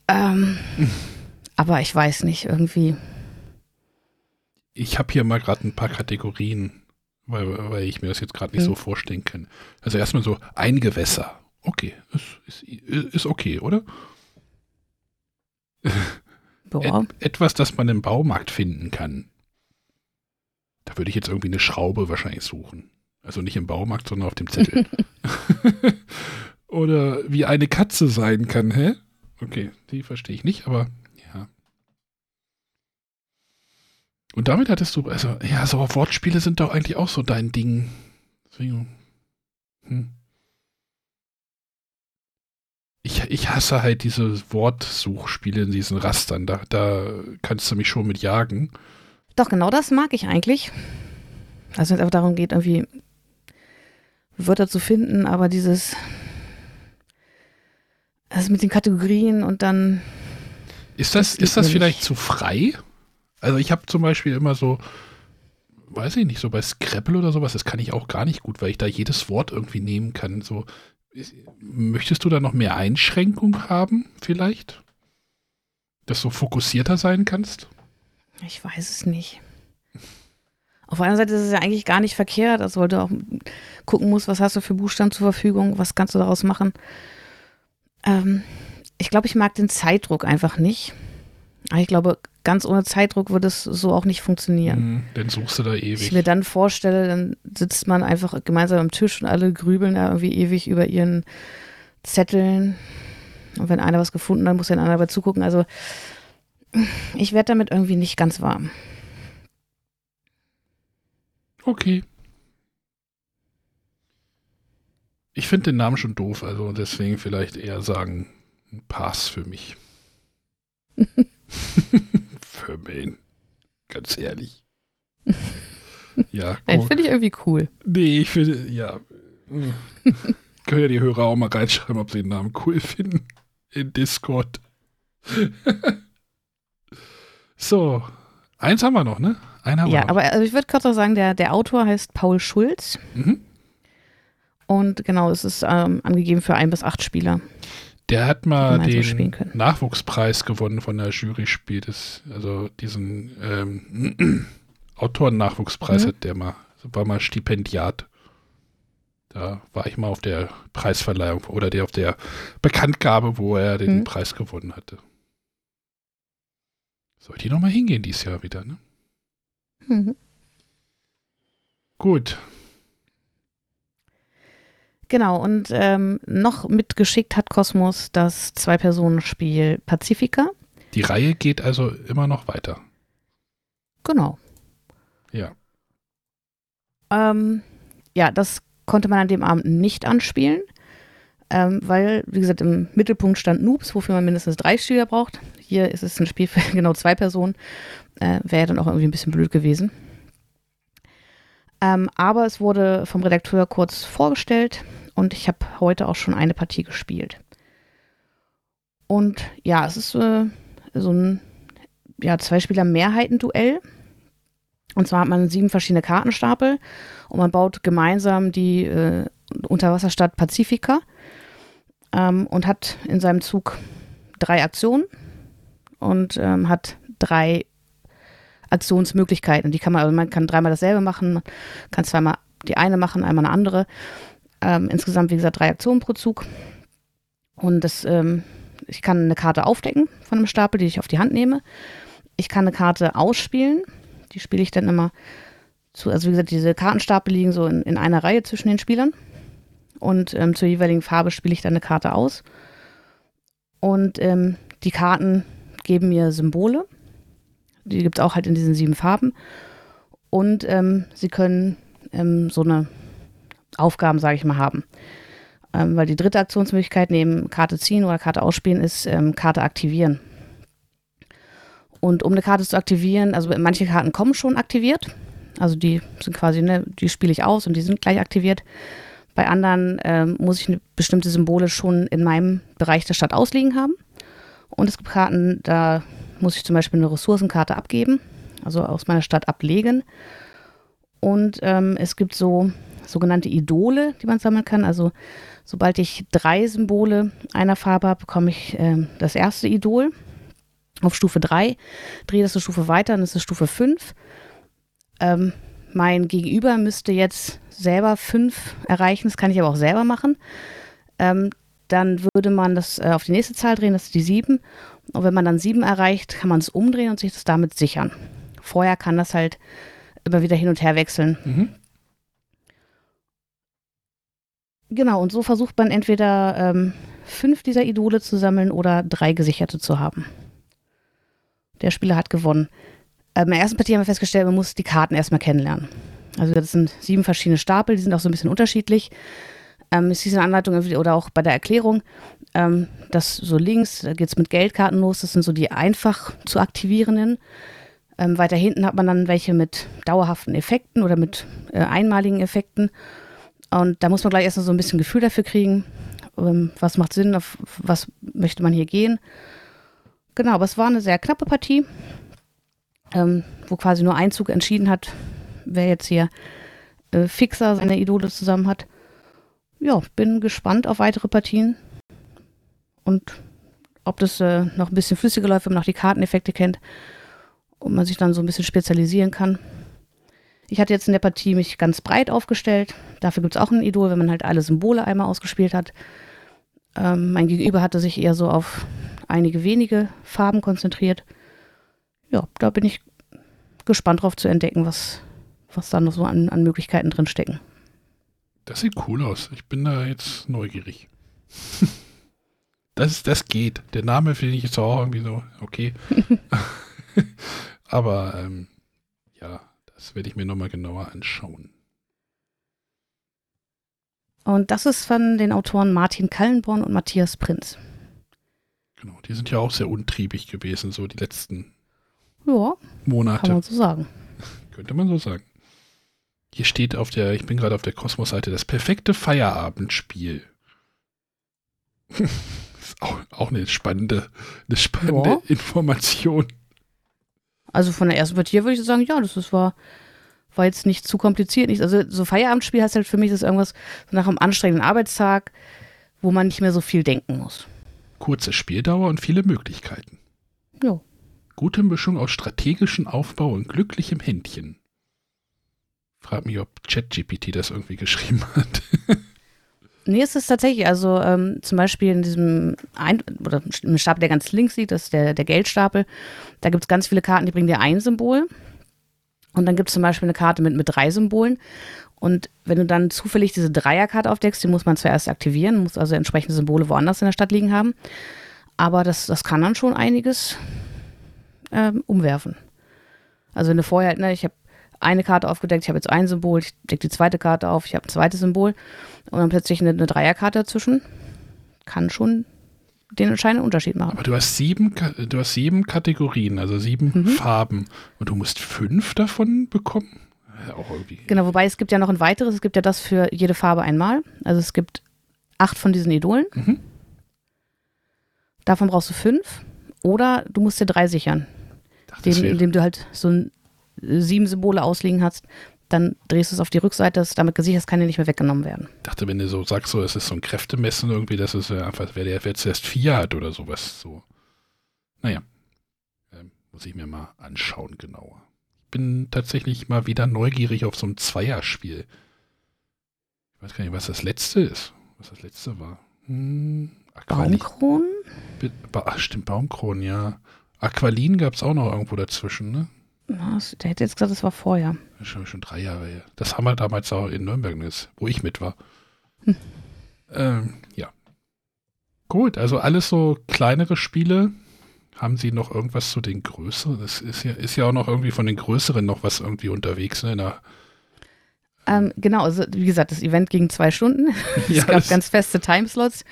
Ähm, aber ich weiß nicht, irgendwie. Ich habe hier mal gerade ein paar Kategorien, weil, weil ich mir das jetzt gerade nicht mhm. so vorstellen kann. Also erstmal so ein Gewässer okay. Ist, ist, ist okay, oder? Et, etwas, das man im Baumarkt finden kann. Da würde ich jetzt irgendwie eine Schraube wahrscheinlich suchen. Also nicht im Baumarkt, sondern auf dem Zettel. oder wie eine Katze sein kann, hä? Okay, die verstehe ich nicht, aber ja. Und damit hattest du, also, ja, so Wortspiele sind doch eigentlich auch so dein Ding. Deswegen, hm. Ich, ich hasse halt diese Wortsuchspiele in diesen Rastern. Da, da kannst du mich schon mit jagen. Doch, genau das mag ich eigentlich. Also wenn es einfach darum geht, irgendwie Wörter zu finden, aber dieses also mit den Kategorien und dann. Ist das, das ist das vielleicht zu frei? Also ich habe zum Beispiel immer so, weiß ich nicht, so bei Scrabble oder sowas, das kann ich auch gar nicht gut, weil ich da jedes Wort irgendwie nehmen kann. So, Möchtest du da noch mehr Einschränkung haben, vielleicht? Dass du fokussierter sein kannst? Ich weiß es nicht. Auf einer Seite ist es ja eigentlich gar nicht verkehrt, also weil du auch gucken musst, was hast du für Buchstaben zur Verfügung, was kannst du daraus machen. Ähm, ich glaube, ich mag den Zeitdruck einfach nicht. Aber ich glaube, ganz ohne Zeitdruck würde es so auch nicht funktionieren. Mhm, dann suchst du da ewig. Ich mir dann vorstelle, dann sitzt man einfach gemeinsam am Tisch und alle grübeln da irgendwie ewig über ihren Zetteln. Und wenn einer was gefunden hat, muss der andere dabei zugucken. Also ich werde damit irgendwie nicht ganz warm. Okay. Ich finde den Namen schon doof, also deswegen vielleicht eher sagen, Pass für mich. wen? Ganz ehrlich. ja, cool. Finde ich irgendwie cool. Nee, ich finde, ja. Können ja die Hörer auch mal reinschreiben, ob sie den Namen cool finden. In Discord. so, eins haben wir noch, ne? Einen haben ja, wir noch. aber also ich würde kurz noch sagen, der, der Autor heißt Paul Schulz. Mhm. Und genau, es ist ähm, angegeben für ein bis acht Spieler. Der hat mal den so Nachwuchspreis gewonnen von der Jury spielt es, also diesen ähm, Autoren-Nachwuchspreis mhm. hat der mal, war mal Stipendiat. Da war ich mal auf der Preisverleihung oder der auf der Bekanntgabe, wo er den mhm. Preis gewonnen hatte. Sollte ich nochmal hingehen dieses Jahr wieder, ne? Mhm. Gut, Genau, und ähm, noch mitgeschickt hat Kosmos das Zwei-Personen-Spiel Pacifica. Die Reihe geht also immer noch weiter. Genau. Ja. Ähm, ja, das konnte man an dem Abend nicht anspielen, ähm, weil, wie gesagt, im Mittelpunkt stand Noobs, wofür man mindestens drei Spieler braucht. Hier ist es ein Spiel für genau zwei Personen. Äh, Wäre dann auch irgendwie ein bisschen blöd gewesen. Ähm, aber es wurde vom Redakteur kurz vorgestellt und ich habe heute auch schon eine Partie gespielt. Und ja, es ist äh, so ein ja, Zwei-Spieler-Mehrheiten-Duell. Und zwar hat man sieben verschiedene Kartenstapel und man baut gemeinsam die äh, Unterwasserstadt Pazifika ähm, und hat in seinem Zug drei Aktionen und ähm, hat drei Aktionsmöglichkeiten. Die kann man, also man kann dreimal dasselbe machen, man kann zweimal die eine machen, einmal eine andere. Ähm, insgesamt, wie gesagt, drei Aktionen pro Zug. Und das, ähm, ich kann eine Karte aufdecken von einem Stapel, die ich auf die Hand nehme. Ich kann eine Karte ausspielen. Die spiele ich dann immer zu, also wie gesagt, diese Kartenstapel liegen so in, in einer Reihe zwischen den Spielern. Und ähm, zur jeweiligen Farbe spiele ich dann eine Karte aus. Und ähm, die Karten geben mir Symbole. Die gibt es auch halt in diesen sieben Farben. Und ähm, sie können ähm, so eine Aufgaben, sage ich mal, haben. Ähm, weil die dritte Aktionsmöglichkeit neben Karte ziehen oder Karte ausspielen ist ähm, Karte aktivieren. Und um eine Karte zu aktivieren, also manche Karten kommen schon aktiviert. Also die sind quasi, ne, die spiele ich aus und die sind gleich aktiviert. Bei anderen ähm, muss ich bestimmte Symbole schon in meinem Bereich der Stadt ausliegen haben. Und es gibt Karten, da muss ich zum Beispiel eine Ressourcenkarte abgeben, also aus meiner Stadt ablegen. Und ähm, es gibt so sogenannte Idole, die man sammeln kann. Also sobald ich drei Symbole einer Farbe habe, bekomme ich äh, das erste Idol auf Stufe 3, drehe das eine Stufe weiter, dann ist es Stufe 5. Ähm, mein Gegenüber müsste jetzt selber 5 erreichen, das kann ich aber auch selber machen. Ähm, dann würde man das äh, auf die nächste Zahl drehen, das ist die 7. Und wenn man dann 7 erreicht, kann man es umdrehen und sich das damit sichern. Vorher kann das halt immer wieder hin und her wechseln. Mhm. Genau, und so versucht man entweder ähm, fünf dieser Idole zu sammeln oder drei gesicherte zu haben. Der Spieler hat gewonnen. Ähm, in der ersten Partie haben wir festgestellt, man muss die Karten erstmal kennenlernen. Also das sind sieben verschiedene Stapel, die sind auch so ein bisschen unterschiedlich. Ähm, es in der Anleitung oder auch bei der Erklärung, ähm, dass so links, da geht es mit Geldkarten los, das sind so die einfach zu aktivierenden. Ähm, weiter hinten hat man dann welche mit dauerhaften Effekten oder mit äh, einmaligen Effekten. Und da muss man gleich erstmal so ein bisschen Gefühl dafür kriegen, ähm, was macht Sinn, auf was möchte man hier gehen. Genau, aber es war eine sehr knappe Partie, ähm, wo quasi nur ein Zug entschieden hat, wer jetzt hier äh, fixer seine Idole zusammen hat. Ja, bin gespannt auf weitere Partien und ob das äh, noch ein bisschen flüssiger läuft, wenn man noch die Karteneffekte kennt und man sich dann so ein bisschen spezialisieren kann. Ich hatte jetzt in der Partie mich ganz breit aufgestellt. Dafür gibt es auch ein Idol, wenn man halt alle Symbole einmal ausgespielt hat. Ähm, mein Gegenüber hatte sich eher so auf einige wenige Farben konzentriert. Ja, da bin ich gespannt drauf zu entdecken, was, was da noch so an, an Möglichkeiten drin stecken. Das sieht cool aus. Ich bin da jetzt neugierig. das, das geht. Der Name finde ich jetzt auch irgendwie so, okay. Aber ähm, ja, das werde ich mir nochmal genauer anschauen. Und das ist von den Autoren Martin Kallenborn und Matthias Prinz. Genau, die sind ja auch sehr untriebig gewesen, so die letzten ja, Monate. Kann man so sagen. Könnte man so sagen. Hier steht auf der, ich bin gerade auf der Kosmos-Seite, das perfekte Feierabendspiel. ist auch, auch eine spannende, eine spannende ja. Information. Also von der ersten Partie würde ich sagen, ja, das ist, war, war jetzt nicht zu kompliziert. Nicht, also so Feierabendspiel heißt halt für mich, das ist irgendwas so nach einem anstrengenden Arbeitstag, wo man nicht mehr so viel denken muss. Kurze Spieldauer und viele Möglichkeiten. Ja. Gute Mischung aus strategischem Aufbau und glücklichem Händchen. Frag mich, ob ChatGPT das irgendwie geschrieben hat. Nee, es ist tatsächlich, also ähm, zum Beispiel in diesem ein oder im Stapel, der ganz links liegt, das ist der, der Geldstapel, da gibt es ganz viele Karten, die bringen dir ein Symbol. Und dann gibt es zum Beispiel eine Karte mit, mit drei Symbolen. Und wenn du dann zufällig diese Dreierkarte aufdeckst, die muss man zuerst aktivieren, muss also entsprechende Symbole woanders in der Stadt liegen haben. Aber das, das kann dann schon einiges ähm, umwerfen. Also wenn du vorher, ne, ich habe eine Karte aufgedeckt, ich habe jetzt ein Symbol, ich decke die zweite Karte auf, ich habe ein zweites Symbol und dann plötzlich eine, eine Dreierkarte dazwischen, kann schon den entscheidenden Unterschied machen. Aber du hast sieben, du hast sieben Kategorien, also sieben mhm. Farben und du musst fünf davon bekommen? auch irgendwie. Genau, wobei es gibt ja noch ein weiteres, es gibt ja das für jede Farbe einmal. Also es gibt acht von diesen Idolen. Mhm. Davon brauchst du fünf. Oder du musst dir drei sichern. Dachte, indem, indem du halt so ein sieben Symbole ausliegen hast, dann drehst du es auf die Rückseite, ist damit gesichert, es kann dir nicht mehr weggenommen werden. Ich dachte, wenn du so sagst, so, es ist so ein Kräftemessen irgendwie, dass es einfach, wer der wer zuerst vier hat oder sowas. So. Naja. Ähm, muss ich mir mal anschauen genauer. Ich bin tatsächlich mal wieder neugierig auf so ein Zweierspiel. Ich weiß gar nicht, was das letzte ist. Was das letzte war. Hm, Baumkronen? Ach, stimmt, Baumkronen, ja. Aqualin gab es auch noch irgendwo dazwischen, ne? Der hätte jetzt gesagt, das war vorher. Das schon, schon drei Jahre her. Das haben wir damals auch in Nürnberg, wo ich mit war. Hm. Ähm, ja. Gut, also alles so kleinere Spiele. Haben Sie noch irgendwas zu den größeren? Es ist ja, ist ja auch noch irgendwie von den größeren noch was irgendwie unterwegs, ne? Na, ähm, genau, also wie gesagt, das Event ging zwei Stunden. es ja, gab ganz feste Timeslots.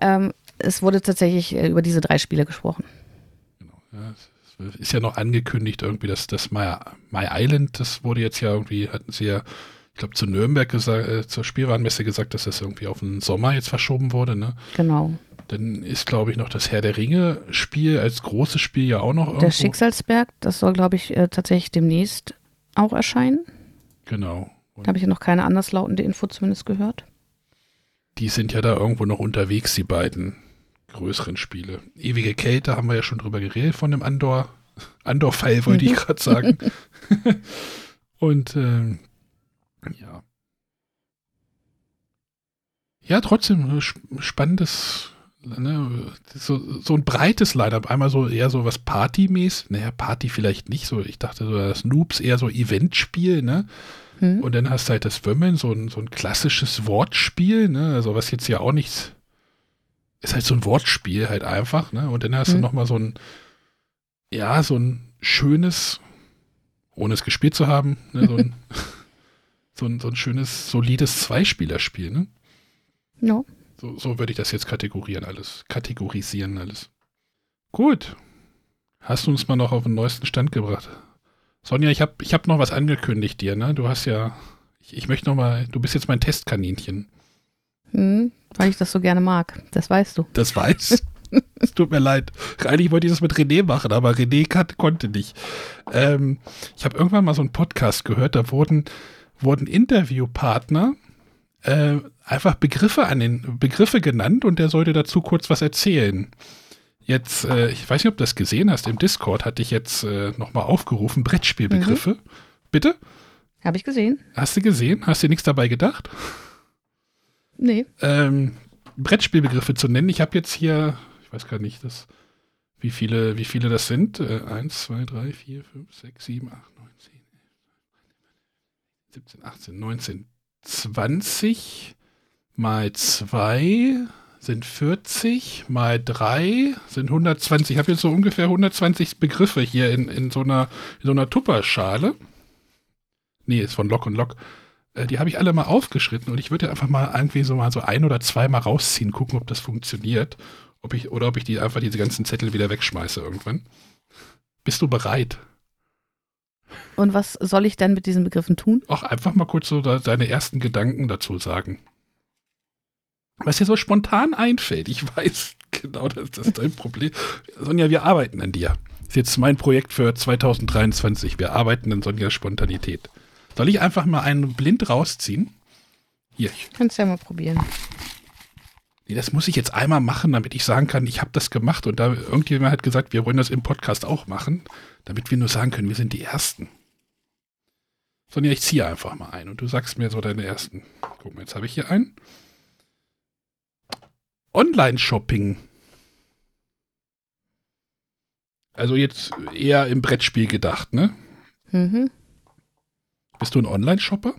Ähm, es wurde tatsächlich äh, über diese drei Spiele gesprochen. Ist ja noch angekündigt, irgendwie, dass das My, My Island, das wurde jetzt ja irgendwie, hatten sie ja, ich glaube, zu Nürnberg gesagt, äh, zur Spielwarenmesse gesagt, dass das irgendwie auf den Sommer jetzt verschoben wurde, ne? Genau. Dann ist, glaube ich, noch das Herr der Ringe-Spiel als großes Spiel ja auch noch irgendwo. Der Schicksalsberg, das soll, glaube ich, äh, tatsächlich demnächst auch erscheinen. Genau. Da habe ich ja noch keine anderslautende Info zumindest gehört. Die sind ja da irgendwo noch unterwegs, die beiden größeren Spiele. Ewige Kälte haben wir ja schon drüber geredet von dem Andor. Andor-Fall wollte ich gerade sagen. Und ähm, ja. Ja, trotzdem äh, spannendes, ne, so, so ein breites Line-Up. Einmal so eher so was Party-mäßig. Naja, Party vielleicht nicht so. Ich dachte so, das Noobs eher so Eventspiel, ne? Hm. Und dann hast du halt das Wömmeln, so ein, so ein klassisches Wortspiel, ne? Also was jetzt ja auch nichts ist halt so ein Wortspiel halt einfach, ne? Und dann hast mhm. du nochmal so ein, ja, so ein schönes, ohne es gespielt zu haben. Ne, so, ein, so, ein, so ein schönes, solides Zweispielerspiel. Ne? No. So, so würde ich das jetzt kategorieren, alles. Kategorisieren, alles. Gut. Hast du uns mal noch auf den neuesten Stand gebracht? Sonja, ich habe ich hab noch was angekündigt dir, ne? Du hast ja, ich, ich möchte noch mal, du bist jetzt mein Testkaninchen. Hm, weil ich das so gerne mag. Das weißt du. Das weiß. es tut mir leid. Eigentlich wollte ich das mit René machen, aber René kann, konnte nicht. Ähm, ich habe irgendwann mal so einen Podcast gehört, da wurden, wurden Interviewpartner äh, einfach Begriffe an den Begriffe genannt und der sollte dazu kurz was erzählen. Jetzt, äh, ich weiß nicht, ob du das gesehen hast, im Discord hatte ich jetzt äh, nochmal aufgerufen, Brettspielbegriffe. Mhm. Bitte? Habe ich gesehen. Hast du gesehen? Hast du nichts dabei gedacht? Nee. Ähm, Brettspielbegriffe zu nennen. Ich habe jetzt hier, ich weiß gar nicht, das, wie, viele, wie viele das sind. Äh, 1, 2, 3, 4, 5, 6, 7, 8, 9, 10, 11, 17, 18, 19, 20 mal 2 sind 40, mal 3 sind 120. Ich habe jetzt so ungefähr 120 Begriffe hier in, in so einer, in so einer Tupperschale. Nee, ist von Lock und Lock. Äh, die habe ich alle mal aufgeschritten und ich würde einfach mal irgendwie so mal so ein oder zwei mal rausziehen, gucken, ob das funktioniert. Ob ich, oder ob ich die einfach diese ganzen Zettel wieder wegschmeiße irgendwann. Bist du bereit? Und was soll ich denn mit diesen Begriffen tun? Auch einfach mal kurz so deine ersten Gedanken dazu sagen. Was dir so spontan einfällt. Ich weiß genau, das, das ist dein Problem. Sonja, wir arbeiten an dir. Das ist jetzt mein Projekt für 2023. Wir arbeiten an Sonjas Spontanität. Soll ich einfach mal einen blind rausziehen? Hier. Kannst ja mal probieren. Nee, das muss ich jetzt einmal machen, damit ich sagen kann, ich habe das gemacht und da irgendjemand hat gesagt, wir wollen das im Podcast auch machen, damit wir nur sagen können, wir sind die Ersten. Sonja, ich ziehe einfach mal ein und du sagst mir so deine ersten. Guck mal, jetzt habe ich hier einen. Online-Shopping. Also jetzt eher im Brettspiel gedacht, ne? Mhm. Bist du ein Online-Shopper?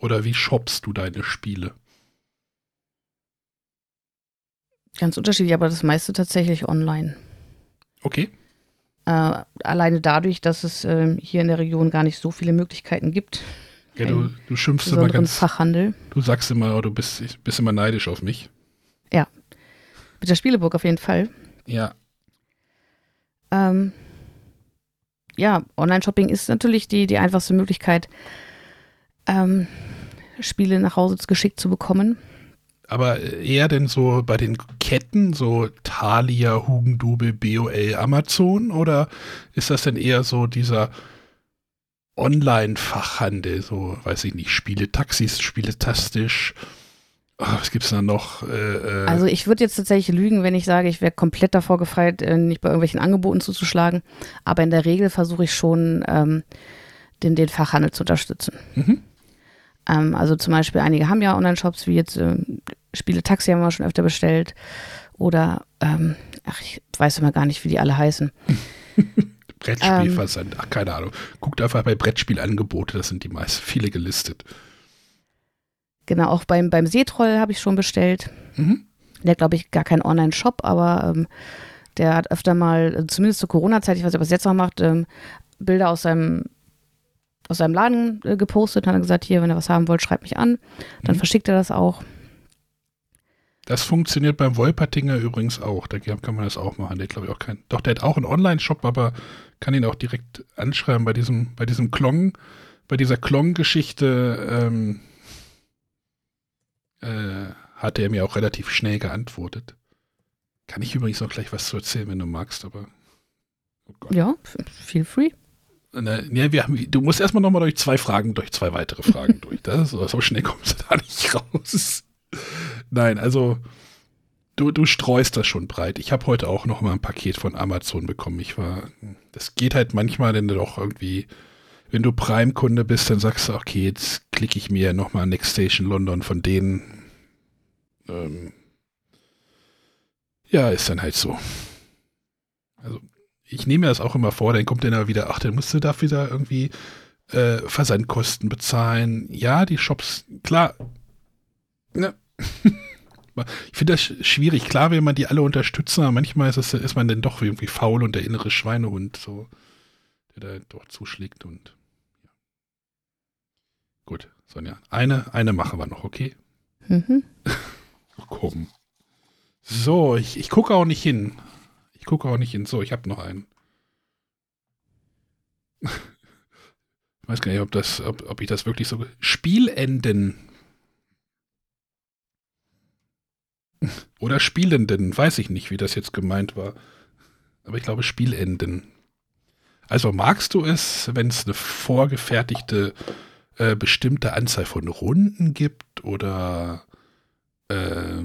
Oder wie shoppst du deine Spiele? Ganz unterschiedlich, aber das meiste tatsächlich online. Okay. Äh, alleine dadurch, dass es äh, hier in der Region gar nicht so viele Möglichkeiten gibt. Ja, du, du schimpfst immer ganz. Fachhandel. Du sagst immer, oh, du bist, bist immer neidisch auf mich. Ja. Mit der Spieleburg auf jeden Fall. Ja. Ähm, ja, Online-Shopping ist natürlich die, die einfachste Möglichkeit, ähm, Spiele nach Hause geschickt zu bekommen. Aber eher denn so bei den Ketten, so Thalia, Hugendubel, BOL, Amazon? Oder ist das denn eher so dieser Online-Fachhandel, so, weiß ich nicht, Spiele Taxis, Spiele Tastisch, Oh, was gibt es da noch? Äh, äh, also ich würde jetzt tatsächlich lügen, wenn ich sage, ich wäre komplett davor gefeit, äh, nicht bei irgendwelchen Angeboten zuzuschlagen. Aber in der Regel versuche ich schon, ähm, den, den Fachhandel zu unterstützen. Mhm. Ähm, also zum Beispiel, einige haben ja Online-Shops, wie jetzt äh, Spiele Taxi haben wir schon öfter bestellt. Oder, ähm, ach, ich weiß immer gar nicht, wie die alle heißen. Brettspielversand, ach, keine Ahnung. Guckt einfach bei Brettspielangebote, das sind die meist viele gelistet. Genau, auch beim, beim Seetroll habe ich schon bestellt. Mhm. Der glaube ich gar kein Online-Shop, aber ähm, der hat öfter mal, also zumindest zur Corona-Zeit, ich weiß nicht, ob er es jetzt noch macht, ähm, Bilder aus seinem, aus seinem Laden äh, gepostet und hat gesagt, hier, wenn ihr was haben wollt, schreibt mich an. Dann mhm. verschickt er das auch. Das funktioniert beim Wolpertinger übrigens auch. Da kann man das auch machen. Der glaube ich auch kein. Doch, der hat auch einen Online-Shop, aber kann ihn auch direkt anschreiben bei diesem, bei diesem Klong, bei dieser Klong-Geschichte. Ähm, äh, hatte er mir auch relativ schnell geantwortet. Kann ich übrigens noch gleich was zu erzählen, wenn du magst, aber. Oh ja, feel free. Ja, wir haben, du musst erstmal nochmal durch zwei Fragen, durch zwei weitere Fragen durch. Das, so schnell kommst du da nicht raus. Nein, also du, du streust das schon breit. Ich habe heute auch noch mal ein Paket von Amazon bekommen. Ich war, das geht halt manchmal, denn doch irgendwie wenn du Prime-Kunde bist, dann sagst du, okay, jetzt klicke ich mir nochmal Next Station London von denen. Ähm, ja, ist dann halt so. Also, ich nehme mir das auch immer vor, dann kommt dann wieder, ach, dann musst du dafür da irgendwie äh, Versandkosten bezahlen. Ja, die Shops, klar. Ne? ich finde das schwierig. Klar will man die alle unterstützen, aber manchmal ist, es, ist man dann doch irgendwie faul und der innere Schweinehund so der da doch zuschlägt und. Gut, Sonja. Eine, eine machen wir noch, okay? Mhm. Komm. So, ich, ich gucke auch nicht hin. Ich gucke auch nicht hin. So, ich habe noch einen. Ich weiß gar nicht, ob, das, ob, ob ich das wirklich so. Spielenden. Oder Spielenden. Weiß ich nicht, wie das jetzt gemeint war. Aber ich glaube, Spielenden. Also magst du es, wenn es eine vorgefertigte äh, bestimmte Anzahl von Runden gibt oder äh,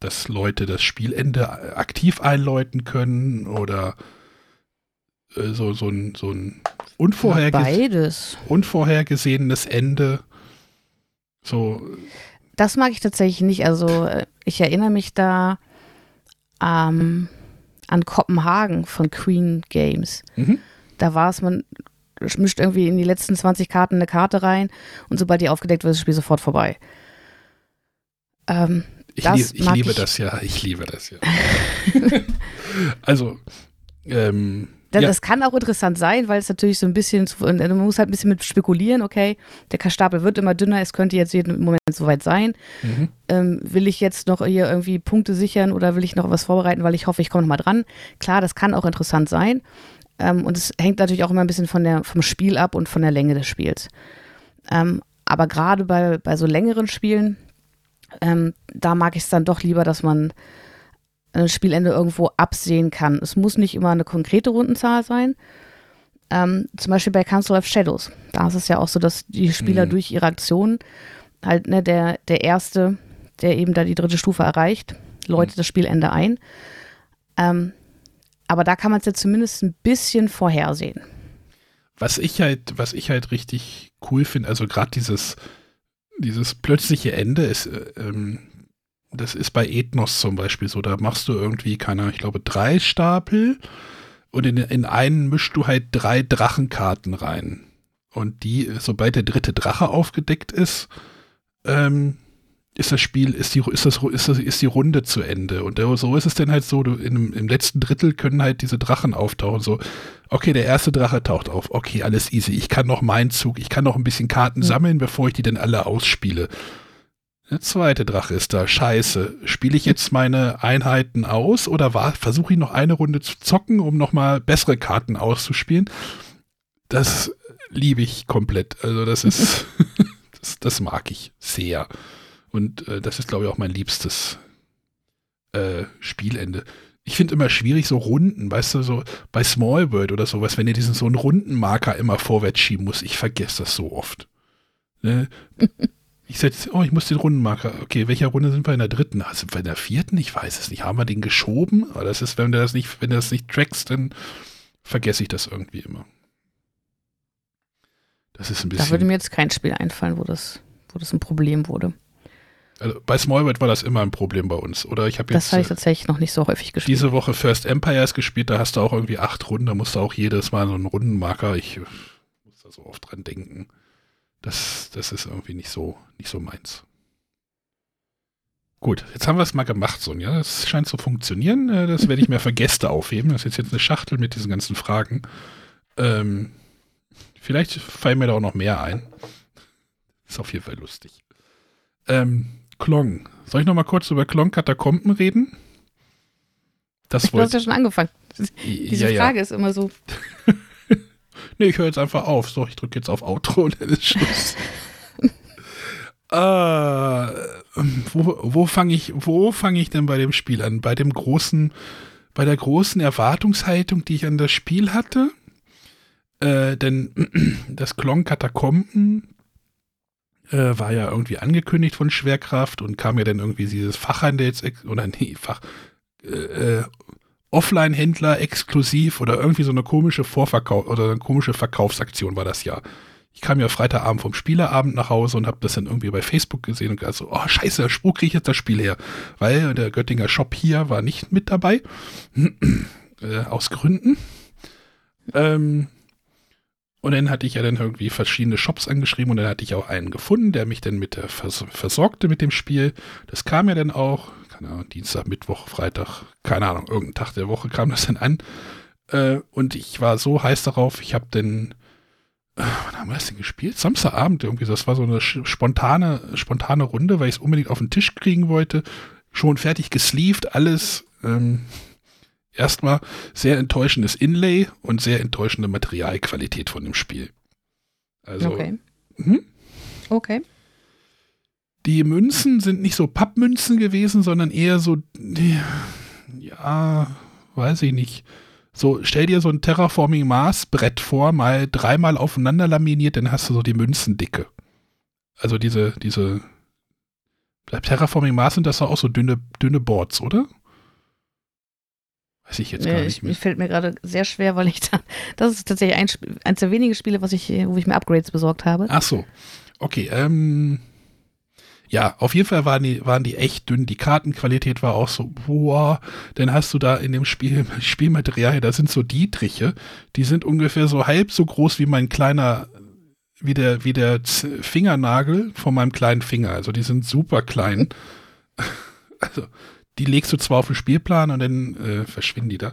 dass Leute das Spielende aktiv einläuten können oder äh, so, so ein, so ein unvorherges unvorhergesehenes Ende. So. Das mag ich tatsächlich nicht. Also äh, ich erinnere mich da ähm, an Kopenhagen von Queen Games. Mhm. Da war es, man mischt irgendwie in die letzten 20 Karten eine Karte rein und sobald die aufgedeckt wird, ist das Spiel sofort vorbei. Ähm, ich, lieb, ich liebe ich. das ja, ich liebe das ja. also, ähm, das, ja. das, kann auch interessant sein, weil es natürlich so ein bisschen, man muss halt ein bisschen mit spekulieren, okay, der Stapel wird immer dünner, es könnte jetzt jeden Moment soweit sein. Mhm. Ähm, will ich jetzt noch hier irgendwie Punkte sichern oder will ich noch was vorbereiten, weil ich hoffe, ich komme noch mal dran? Klar, das kann auch interessant sein. Ähm, und es hängt natürlich auch immer ein bisschen von der, vom Spiel ab und von der Länge des Spiels. Ähm, aber gerade bei, bei so längeren Spielen, ähm, da mag ich es dann doch lieber, dass man ein Spielende irgendwo absehen kann. Es muss nicht immer eine konkrete Rundenzahl sein. Ähm, zum Beispiel bei Council of Shadows. Da ist es ja auch so, dass die Spieler mhm. durch ihre Aktionen halt, ne, der, der Erste, der eben da die dritte Stufe erreicht, läutet mhm. das Spielende ein. Ähm, aber da kann man es ja zumindest ein bisschen vorhersehen. Was ich halt, was ich halt richtig cool finde, also gerade dieses, dieses plötzliche Ende ist, äh, ähm, das ist bei Ethnos zum Beispiel so, da machst du irgendwie, keine ich glaube, drei Stapel und in, in einen mischst du halt drei Drachenkarten rein. Und die, sobald der dritte Drache aufgedeckt ist, ähm, ist das Spiel, ist die, ist das, ist das, ist die Runde zu Ende. Und so ist es dann halt so, du, in, im letzten Drittel können halt diese Drachen auftauchen. So, okay, der erste Drache taucht auf. Okay, alles easy. Ich kann noch meinen Zug, ich kann noch ein bisschen Karten mhm. sammeln, bevor ich die dann alle ausspiele. Der zweite Drache ist da. Scheiße. Spiele ich jetzt meine Einheiten aus oder versuche ich noch eine Runde zu zocken, um nochmal bessere Karten auszuspielen? Das liebe ich komplett. Also das ist, das, das, mag ich sehr. Und äh, das ist, glaube ich, auch mein liebstes äh, Spielende. Ich finde immer schwierig, so Runden, weißt du, so bei Small World oder sowas, wenn ihr diesen so einen Rundenmarker immer vorwärts schieben muss, ich vergesse das so oft. Ne? Ich setze, oh, ich muss den Rundenmarker. Okay, welcher Runde sind wir in der dritten? Ah, sind wir in der vierten? Ich weiß es nicht. Haben wir den geschoben? Aber das ist, wenn du das nicht, wenn du das nicht trackst, dann vergesse ich das irgendwie immer. Das ist ein bisschen. Da würde mir jetzt kein Spiel einfallen, wo das, wo das ein Problem wurde. Also bei Smallworld war das immer ein Problem bei uns. Oder ich habe jetzt. Das habe ich äh, tatsächlich noch nicht so häufig gespielt. Diese Woche First Empires gespielt, da hast du auch irgendwie acht Runden, da musst du auch jedes Mal so einen Rundenmarker. Ich muss da so oft dran denken. Das, das ist irgendwie nicht so, nicht so meins. Gut, jetzt haben wir es mal gemacht, Sonja. Das scheint zu funktionieren. Äh, das werde ich mir für Gäste aufheben. Das ist jetzt eine Schachtel mit diesen ganzen Fragen. Ähm, vielleicht fallen mir da auch noch mehr ein. Ist auf jeden Fall lustig. Ähm, Klong. Soll ich noch mal kurz über Klong-Katakomben reden? Das du hast ja schon angefangen. Diese ja, Frage ja. ist immer so. nee, ich höre jetzt einfach auf. So, ich drücke jetzt auf Outro und dann ist Schluss. äh, wo wo fange ich, wo ich denn bei dem Spiel an? Bei dem großen, bei der großen Erwartungshaltung, die ich an das Spiel hatte? Äh, denn das Klong Katakomben äh, war ja irgendwie angekündigt von Schwerkraft und kam ja dann irgendwie dieses Fachhandels oder nee, Fach äh, äh, Offline-Händler exklusiv oder irgendwie so eine komische Vorverkauf oder eine komische Verkaufsaktion war das ja. Ich kam ja Freitagabend vom Spieleabend nach Hause und habe das dann irgendwie bei Facebook gesehen und so, oh scheiße, wo kriege ich jetzt das Spiel her? Weil der Göttinger Shop hier war nicht mit dabei. äh, aus Gründen. Ähm, und dann hatte ich ja dann irgendwie verschiedene Shops angeschrieben und dann hatte ich auch einen gefunden, der mich dann mit der vers versorgte mit dem Spiel. Das kam ja dann auch, keine Ahnung, Dienstag, Mittwoch, Freitag, keine Ahnung, irgendein Tag der Woche kam das dann an. Äh, und ich war so heiß darauf, ich habe den, äh, wann haben wir das denn gespielt? Samstagabend irgendwie, das war so eine spontane, spontane Runde, weil ich es unbedingt auf den Tisch kriegen wollte. Schon fertig gesleeved, alles. Ähm, erstmal sehr enttäuschendes Inlay und sehr enttäuschende Materialqualität von dem Spiel. Also, okay. Hm? Okay. Die Münzen sind nicht so Pappmünzen gewesen, sondern eher so, ja, weiß ich nicht. So, stell dir so ein Terraforming Mars Brett vor, mal dreimal aufeinander laminiert, dann hast du so die Münzendicke. Also diese, diese, Terraforming Mars sind das auch so dünne, dünne Boards, oder? Weiß ich jetzt gar nicht mehr. Ich, fällt mir gerade sehr schwer, weil ich da, das ist tatsächlich ein, eins der wenigen Spiele, was ich, wo ich mir Upgrades besorgt habe. Ach so. Okay, ähm, ja, auf jeden Fall waren die, waren die echt dünn. Die Kartenqualität war auch so, boah, dann hast du da in dem Spiel, Spielmaterial, da sind so Dietriche, die sind ungefähr so halb so groß wie mein kleiner, wie der, wie der Fingernagel von meinem kleinen Finger. Also die sind super klein. Also, die legst du zwar auf den Spielplan und dann äh, verschwinden die da.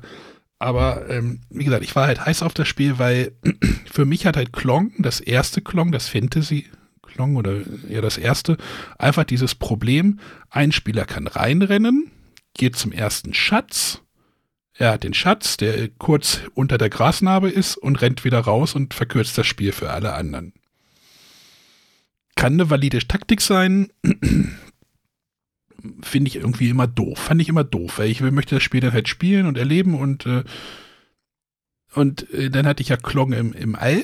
Aber ähm, wie gesagt, ich war halt heiß auf das Spiel, weil für mich hat halt Klong, das erste Klong, das Fantasy Klong oder ja das erste, einfach dieses Problem, ein Spieler kann reinrennen, geht zum ersten Schatz, er hat den Schatz, der kurz unter der Grasnarbe ist und rennt wieder raus und verkürzt das Spiel für alle anderen. Kann eine valide Taktik sein, finde ich irgendwie immer doof. Fand ich immer doof, weil ich möchte das Spiel dann halt spielen und erleben und äh, und äh, dann hatte ich ja Klong im, im All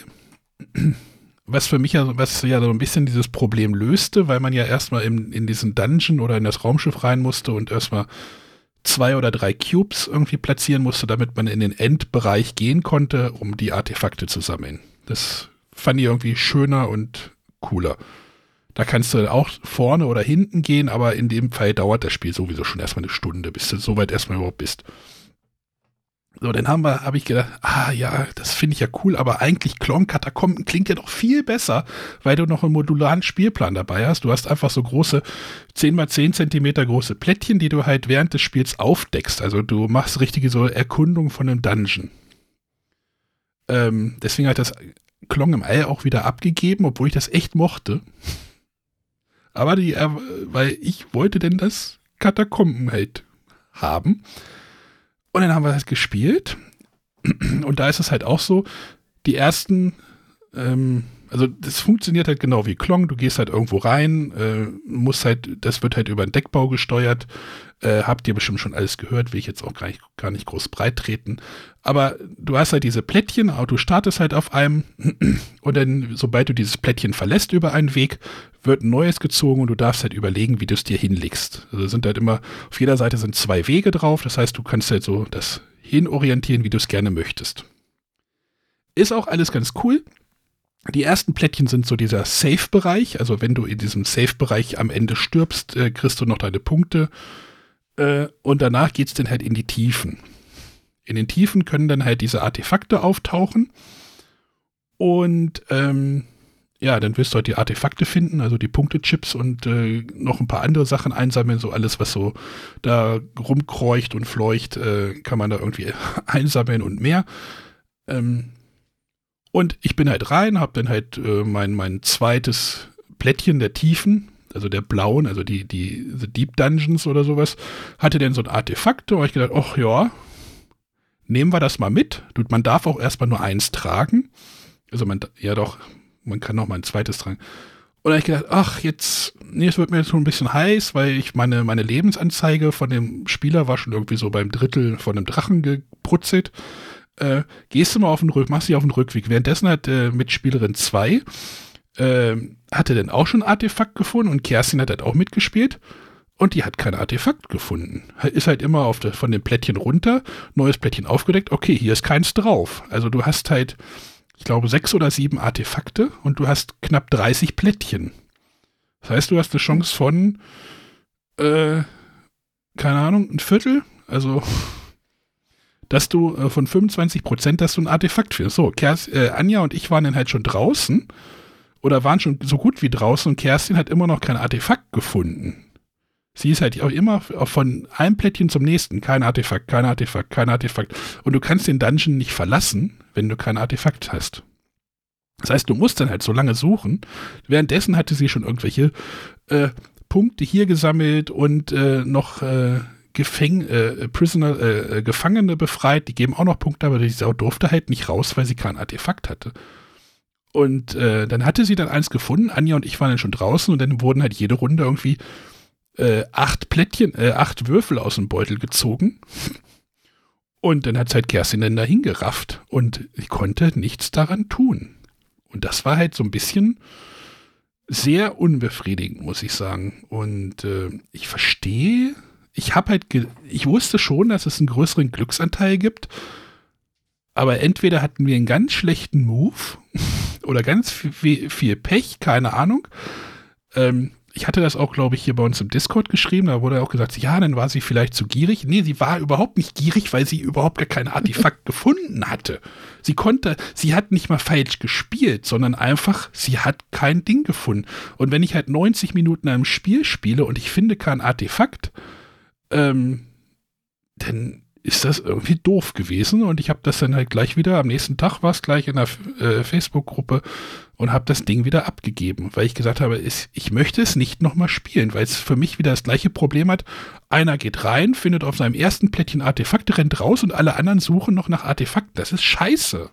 was für mich ja, was ja so ein bisschen dieses Problem löste, weil man ja erstmal in, in diesen Dungeon oder in das Raumschiff rein musste und erstmal zwei oder drei Cubes irgendwie platzieren musste, damit man in den Endbereich gehen konnte, um die Artefakte zu sammeln. Das fand ich irgendwie schöner und cooler. Da kannst du auch vorne oder hinten gehen, aber in dem Fall dauert das Spiel sowieso schon erstmal eine Stunde, bis du so weit erstmal überhaupt bist. So, dann haben wir, habe ich gedacht, ah ja, das finde ich ja cool, aber eigentlich Klon-Katakomben klingt ja doch viel besser, weil du noch einen modularen Spielplan dabei hast. Du hast einfach so große 10 mal 10 Zentimeter große Plättchen, die du halt während des Spiels aufdeckst. Also du machst richtige so Erkundung von einem Dungeon. Ähm, deswegen hat das Klong im All auch wieder abgegeben, obwohl ich das echt mochte. Aber die, äh, weil ich wollte denn das Katakomben halt haben. Und dann haben wir das gespielt. Und da ist es halt auch so, die ersten, ähm, also das funktioniert halt genau wie Klong. Du gehst halt irgendwo rein, äh, musst halt, das wird halt über den Deckbau gesteuert. Äh, habt ihr bestimmt schon alles gehört, will ich jetzt auch gar nicht, gar nicht groß breit treten. Aber du hast halt diese Plättchen, du startest halt auf einem und dann, sobald du dieses Plättchen verlässt über einen Weg, wird ein neues gezogen und du darfst halt überlegen, wie du es dir hinlegst. Also sind halt immer, auf jeder Seite sind zwei Wege drauf, das heißt, du kannst halt so das hinorientieren, wie du es gerne möchtest. Ist auch alles ganz cool. Die ersten Plättchen sind so dieser Safe-Bereich, also wenn du in diesem Safe-Bereich am Ende stirbst, äh, kriegst du noch deine Punkte. Äh, und danach geht es dann halt in die Tiefen. In den Tiefen können dann halt diese Artefakte auftauchen. Und ähm, ja, dann wirst du halt die Artefakte finden, also die Punktechips und äh, noch ein paar andere Sachen einsammeln. So alles, was so da rumkreucht und fleucht, äh, kann man da irgendwie einsammeln und mehr. Ähm, und ich bin halt rein, habe dann halt äh, mein, mein zweites Plättchen der Tiefen also der blauen, also die, die The Deep Dungeons oder sowas, hatte denn so ein Artefakt. Da habe ich gedacht, ach ja, nehmen wir das mal mit. Man darf auch erstmal nur eins tragen. Also man, ja doch, man kann noch mal ein zweites tragen. Und da habe ich gedacht, ach, jetzt, nee, es wird mir jetzt schon ein bisschen heiß, weil ich meine, meine Lebensanzeige von dem Spieler war schon irgendwie so beim Drittel von einem Drachen gebrutzelt. Äh, gehst du mal auf den Rückweg, machst dich auf den Rückweg. Währenddessen hat äh, Mitspielerin 2 ähm, hatte denn auch schon ein Artefakt gefunden und Kerstin hat halt auch mitgespielt und die hat kein Artefakt gefunden. Ist halt immer auf der, von dem Plättchen runter, neues Plättchen aufgedeckt, okay, hier ist keins drauf. Also du hast halt, ich glaube, sechs oder sieben Artefakte und du hast knapp 30 Plättchen. Das heißt, du hast eine Chance von, äh, keine Ahnung, ein Viertel, also dass du äh, von 25 Prozent, dass du ein Artefakt findest. So, Kers, äh, Anja und ich waren dann halt schon draußen oder waren schon so gut wie draußen und Kerstin hat immer noch kein Artefakt gefunden. Sie ist halt auch immer von einem Plättchen zum nächsten. Kein Artefakt, kein Artefakt, kein Artefakt. Und du kannst den Dungeon nicht verlassen, wenn du kein Artefakt hast. Das heißt, du musst dann halt so lange suchen. Währenddessen hatte sie schon irgendwelche äh, Punkte hier gesammelt und äh, noch äh, Gefäng äh, Prisoner, äh, Gefangene befreit. Die geben auch noch Punkte, aber die Sau durfte halt nicht raus, weil sie kein Artefakt hatte. Und äh, dann hatte sie dann eins gefunden. Anja und ich waren dann schon draußen und dann wurden halt jede Runde irgendwie äh, acht Plättchen, äh, acht Würfel aus dem Beutel gezogen. Und dann hat es halt Kerstin dann dahin gerafft und ich konnte nichts daran tun. Und das war halt so ein bisschen sehr unbefriedigend, muss ich sagen. Und äh, ich verstehe, ich habe halt, ich wusste schon, dass es einen größeren Glücksanteil gibt. Aber entweder hatten wir einen ganz schlechten Move oder ganz viel, viel Pech, keine Ahnung. Ähm, ich hatte das auch, glaube ich, hier bei uns im Discord geschrieben. Da wurde auch gesagt, ja, dann war sie vielleicht zu gierig. Nee, sie war überhaupt nicht gierig, weil sie überhaupt gar kein Artefakt gefunden hatte. Sie konnte, sie hat nicht mal falsch gespielt, sondern einfach, sie hat kein Ding gefunden. Und wenn ich halt 90 Minuten einem Spiel spiele und ich finde kein Artefakt, ähm, dann ist das irgendwie doof gewesen und ich habe das dann halt gleich wieder, am nächsten Tag war es gleich in der äh, Facebook-Gruppe und habe das Ding wieder abgegeben, weil ich gesagt habe, ich, ich möchte es nicht nochmal spielen, weil es für mich wieder das gleiche Problem hat. Einer geht rein, findet auf seinem ersten Plättchen Artefakte, rennt raus und alle anderen suchen noch nach Artefakten. Das ist scheiße.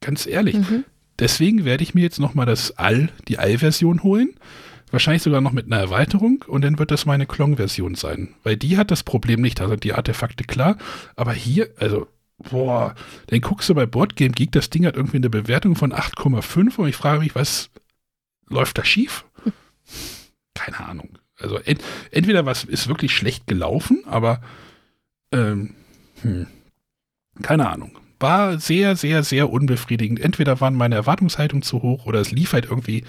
Ganz ehrlich. Mhm. Deswegen werde ich mir jetzt nochmal das All, die All-Version holen Wahrscheinlich sogar noch mit einer Erweiterung und dann wird das meine Klong-Version sein. Weil die hat das Problem nicht, da sind die Artefakte klar. Aber hier, also, boah, dann guckst du bei Boardgame Geek, das Ding hat irgendwie eine Bewertung von 8,5 und ich frage mich, was läuft da schief? Keine Ahnung. Also ent, entweder was ist wirklich schlecht gelaufen, aber ähm, hm, keine Ahnung. War sehr, sehr, sehr unbefriedigend. Entweder waren meine Erwartungshaltungen zu hoch oder es lief halt irgendwie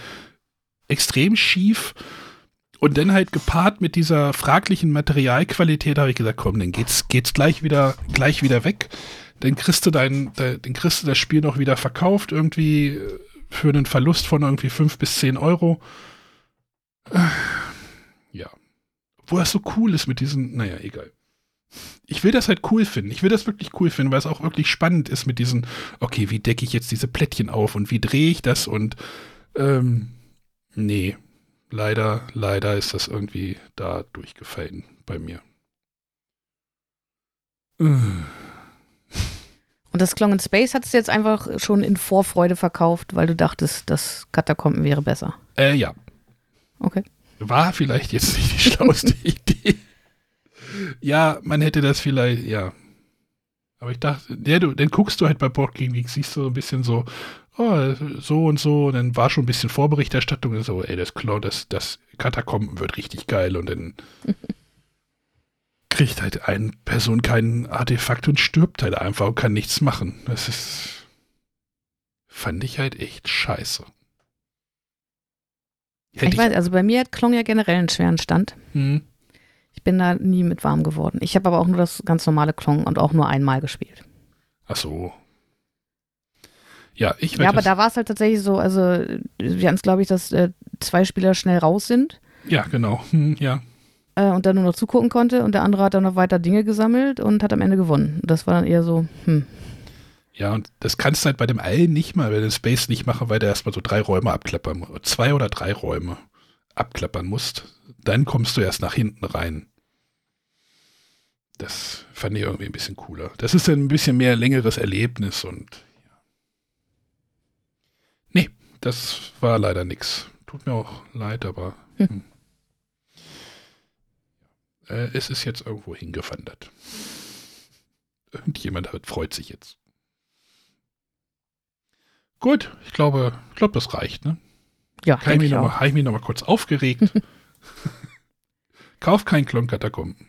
extrem schief. Und dann halt gepaart mit dieser fraglichen Materialqualität habe ich gesagt, komm, dann geht's, geht's gleich wieder, gleich wieder weg. Dann kriegst du dein, dann kriegst du das Spiel noch wieder verkauft, irgendwie für einen Verlust von irgendwie fünf bis zehn Euro. Ja. Wo es so cool ist mit diesen, naja, egal. Ich will das halt cool finden. Ich will das wirklich cool finden, weil es auch wirklich spannend ist mit diesen, okay, wie decke ich jetzt diese Plättchen auf und wie drehe ich das und ähm, Nee, leider, leider ist das irgendwie da durchgefallen bei mir. Und das Klong in Space hat es jetzt einfach schon in Vorfreude verkauft, weil du dachtest, das Katakomben wäre besser. Äh, ja. Okay. War vielleicht jetzt nicht die schlauste Idee. Ja, man hätte das vielleicht, ja. Aber ich dachte, ja, du, dann guckst du halt bei Board Game Geek, siehst du so ein bisschen so, oh, so und so. Und dann war schon ein bisschen Vorberichterstattung. Und so, ey, das das, das Katakomben wird richtig geil. Und dann kriegt halt eine Person kein Artefakt und stirbt halt einfach und kann nichts machen. Das ist. Fand ich halt echt scheiße. Hätte ich, weiß, also bei mir hat Klong ja generell einen schweren Stand. Mhm. Ich bin da nie mit warm geworden. Ich habe aber auch nur das ganz normale Klong und auch nur einmal gespielt. Ach so, ja, ich Ja, aber da war es halt tatsächlich so, also wir hatten es, glaube ich, dass äh, zwei Spieler schnell raus sind. Ja, genau. Hm, ja. Äh, und dann nur noch zugucken konnte und der andere hat dann noch weiter Dinge gesammelt und hat am Ende gewonnen. Das war dann eher so, hm. Ja, und das kannst du halt bei dem allen nicht mal, bei dem Space nicht machen, weil du erstmal so drei Räume abklappern musst. Zwei oder drei Räume abklappern musst. Dann kommst du erst nach hinten rein. Das fand ich irgendwie ein bisschen cooler. Das ist dann ein bisschen mehr längeres Erlebnis und das war leider nichts. Tut mir auch leid, aber hm. hm. Äh, es ist jetzt irgendwo hingewandert. Irgendjemand freut sich jetzt. Gut, ich glaube, ich glaube, das reicht, ne? Ja, habe ich, noch, hab ich mich noch mal kurz aufgeregt. Kauf keinen Klonkatakomben.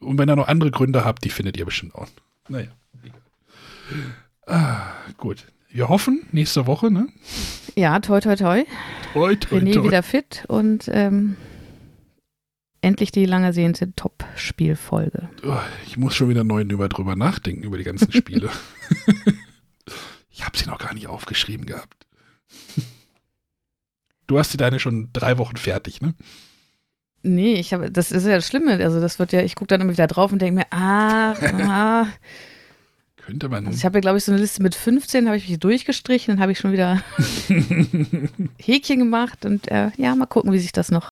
Und wenn ihr noch andere Gründe habt, die findet ihr bestimmt auch. Naja. Ah, gut wir hoffen, nächste Woche, ne? Ja, toi, toi, toi. Toi, toi, René toi. wieder fit und ähm, endlich die lange sehnte Top-Spielfolge. Oh, ich muss schon wieder neu über drüber nachdenken, über die ganzen Spiele. ich habe sie noch gar nicht aufgeschrieben gehabt. Du hast die deine schon drei Wochen fertig, ne? Nee, ich habe, das ist ja das Schlimme. Also das wird ja, ich gucke dann immer wieder drauf und denke mir, ah, ah. Könnte man. Also ich habe ja, glaube ich, so eine Liste mit 15, habe ich mich durchgestrichen, dann habe ich schon wieder Häkchen gemacht und äh, ja, mal gucken, wie sich das noch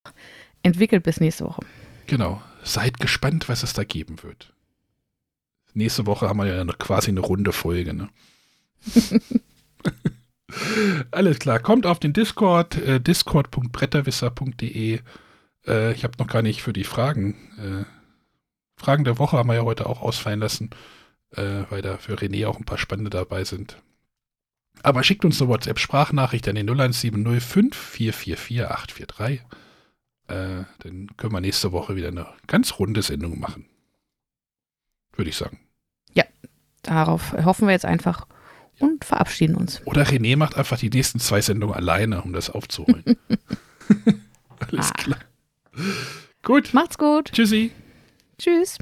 entwickelt bis nächste Woche. Genau. Seid gespannt, was es da geben wird. Nächste Woche haben wir ja noch quasi eine runde Folge, ne? Alles klar, kommt auf den Discord, äh, discord.bretterwisser.de. Äh, ich habe noch gar nicht für die Fragen. Äh, Fragen der Woche haben wir ja heute auch ausfallen lassen, äh, weil da für René auch ein paar spannende dabei sind. Aber schickt uns eine WhatsApp-Sprachnachricht an den 01705 444 843. Äh, dann können wir nächste Woche wieder eine ganz runde Sendung machen. Würde ich sagen. Ja, darauf hoffen wir jetzt einfach und verabschieden uns. Oder René macht einfach die nächsten zwei Sendungen alleine, um das aufzuholen. Alles ah. klar. Gut. Macht's gut. Tschüssi. Tschüss.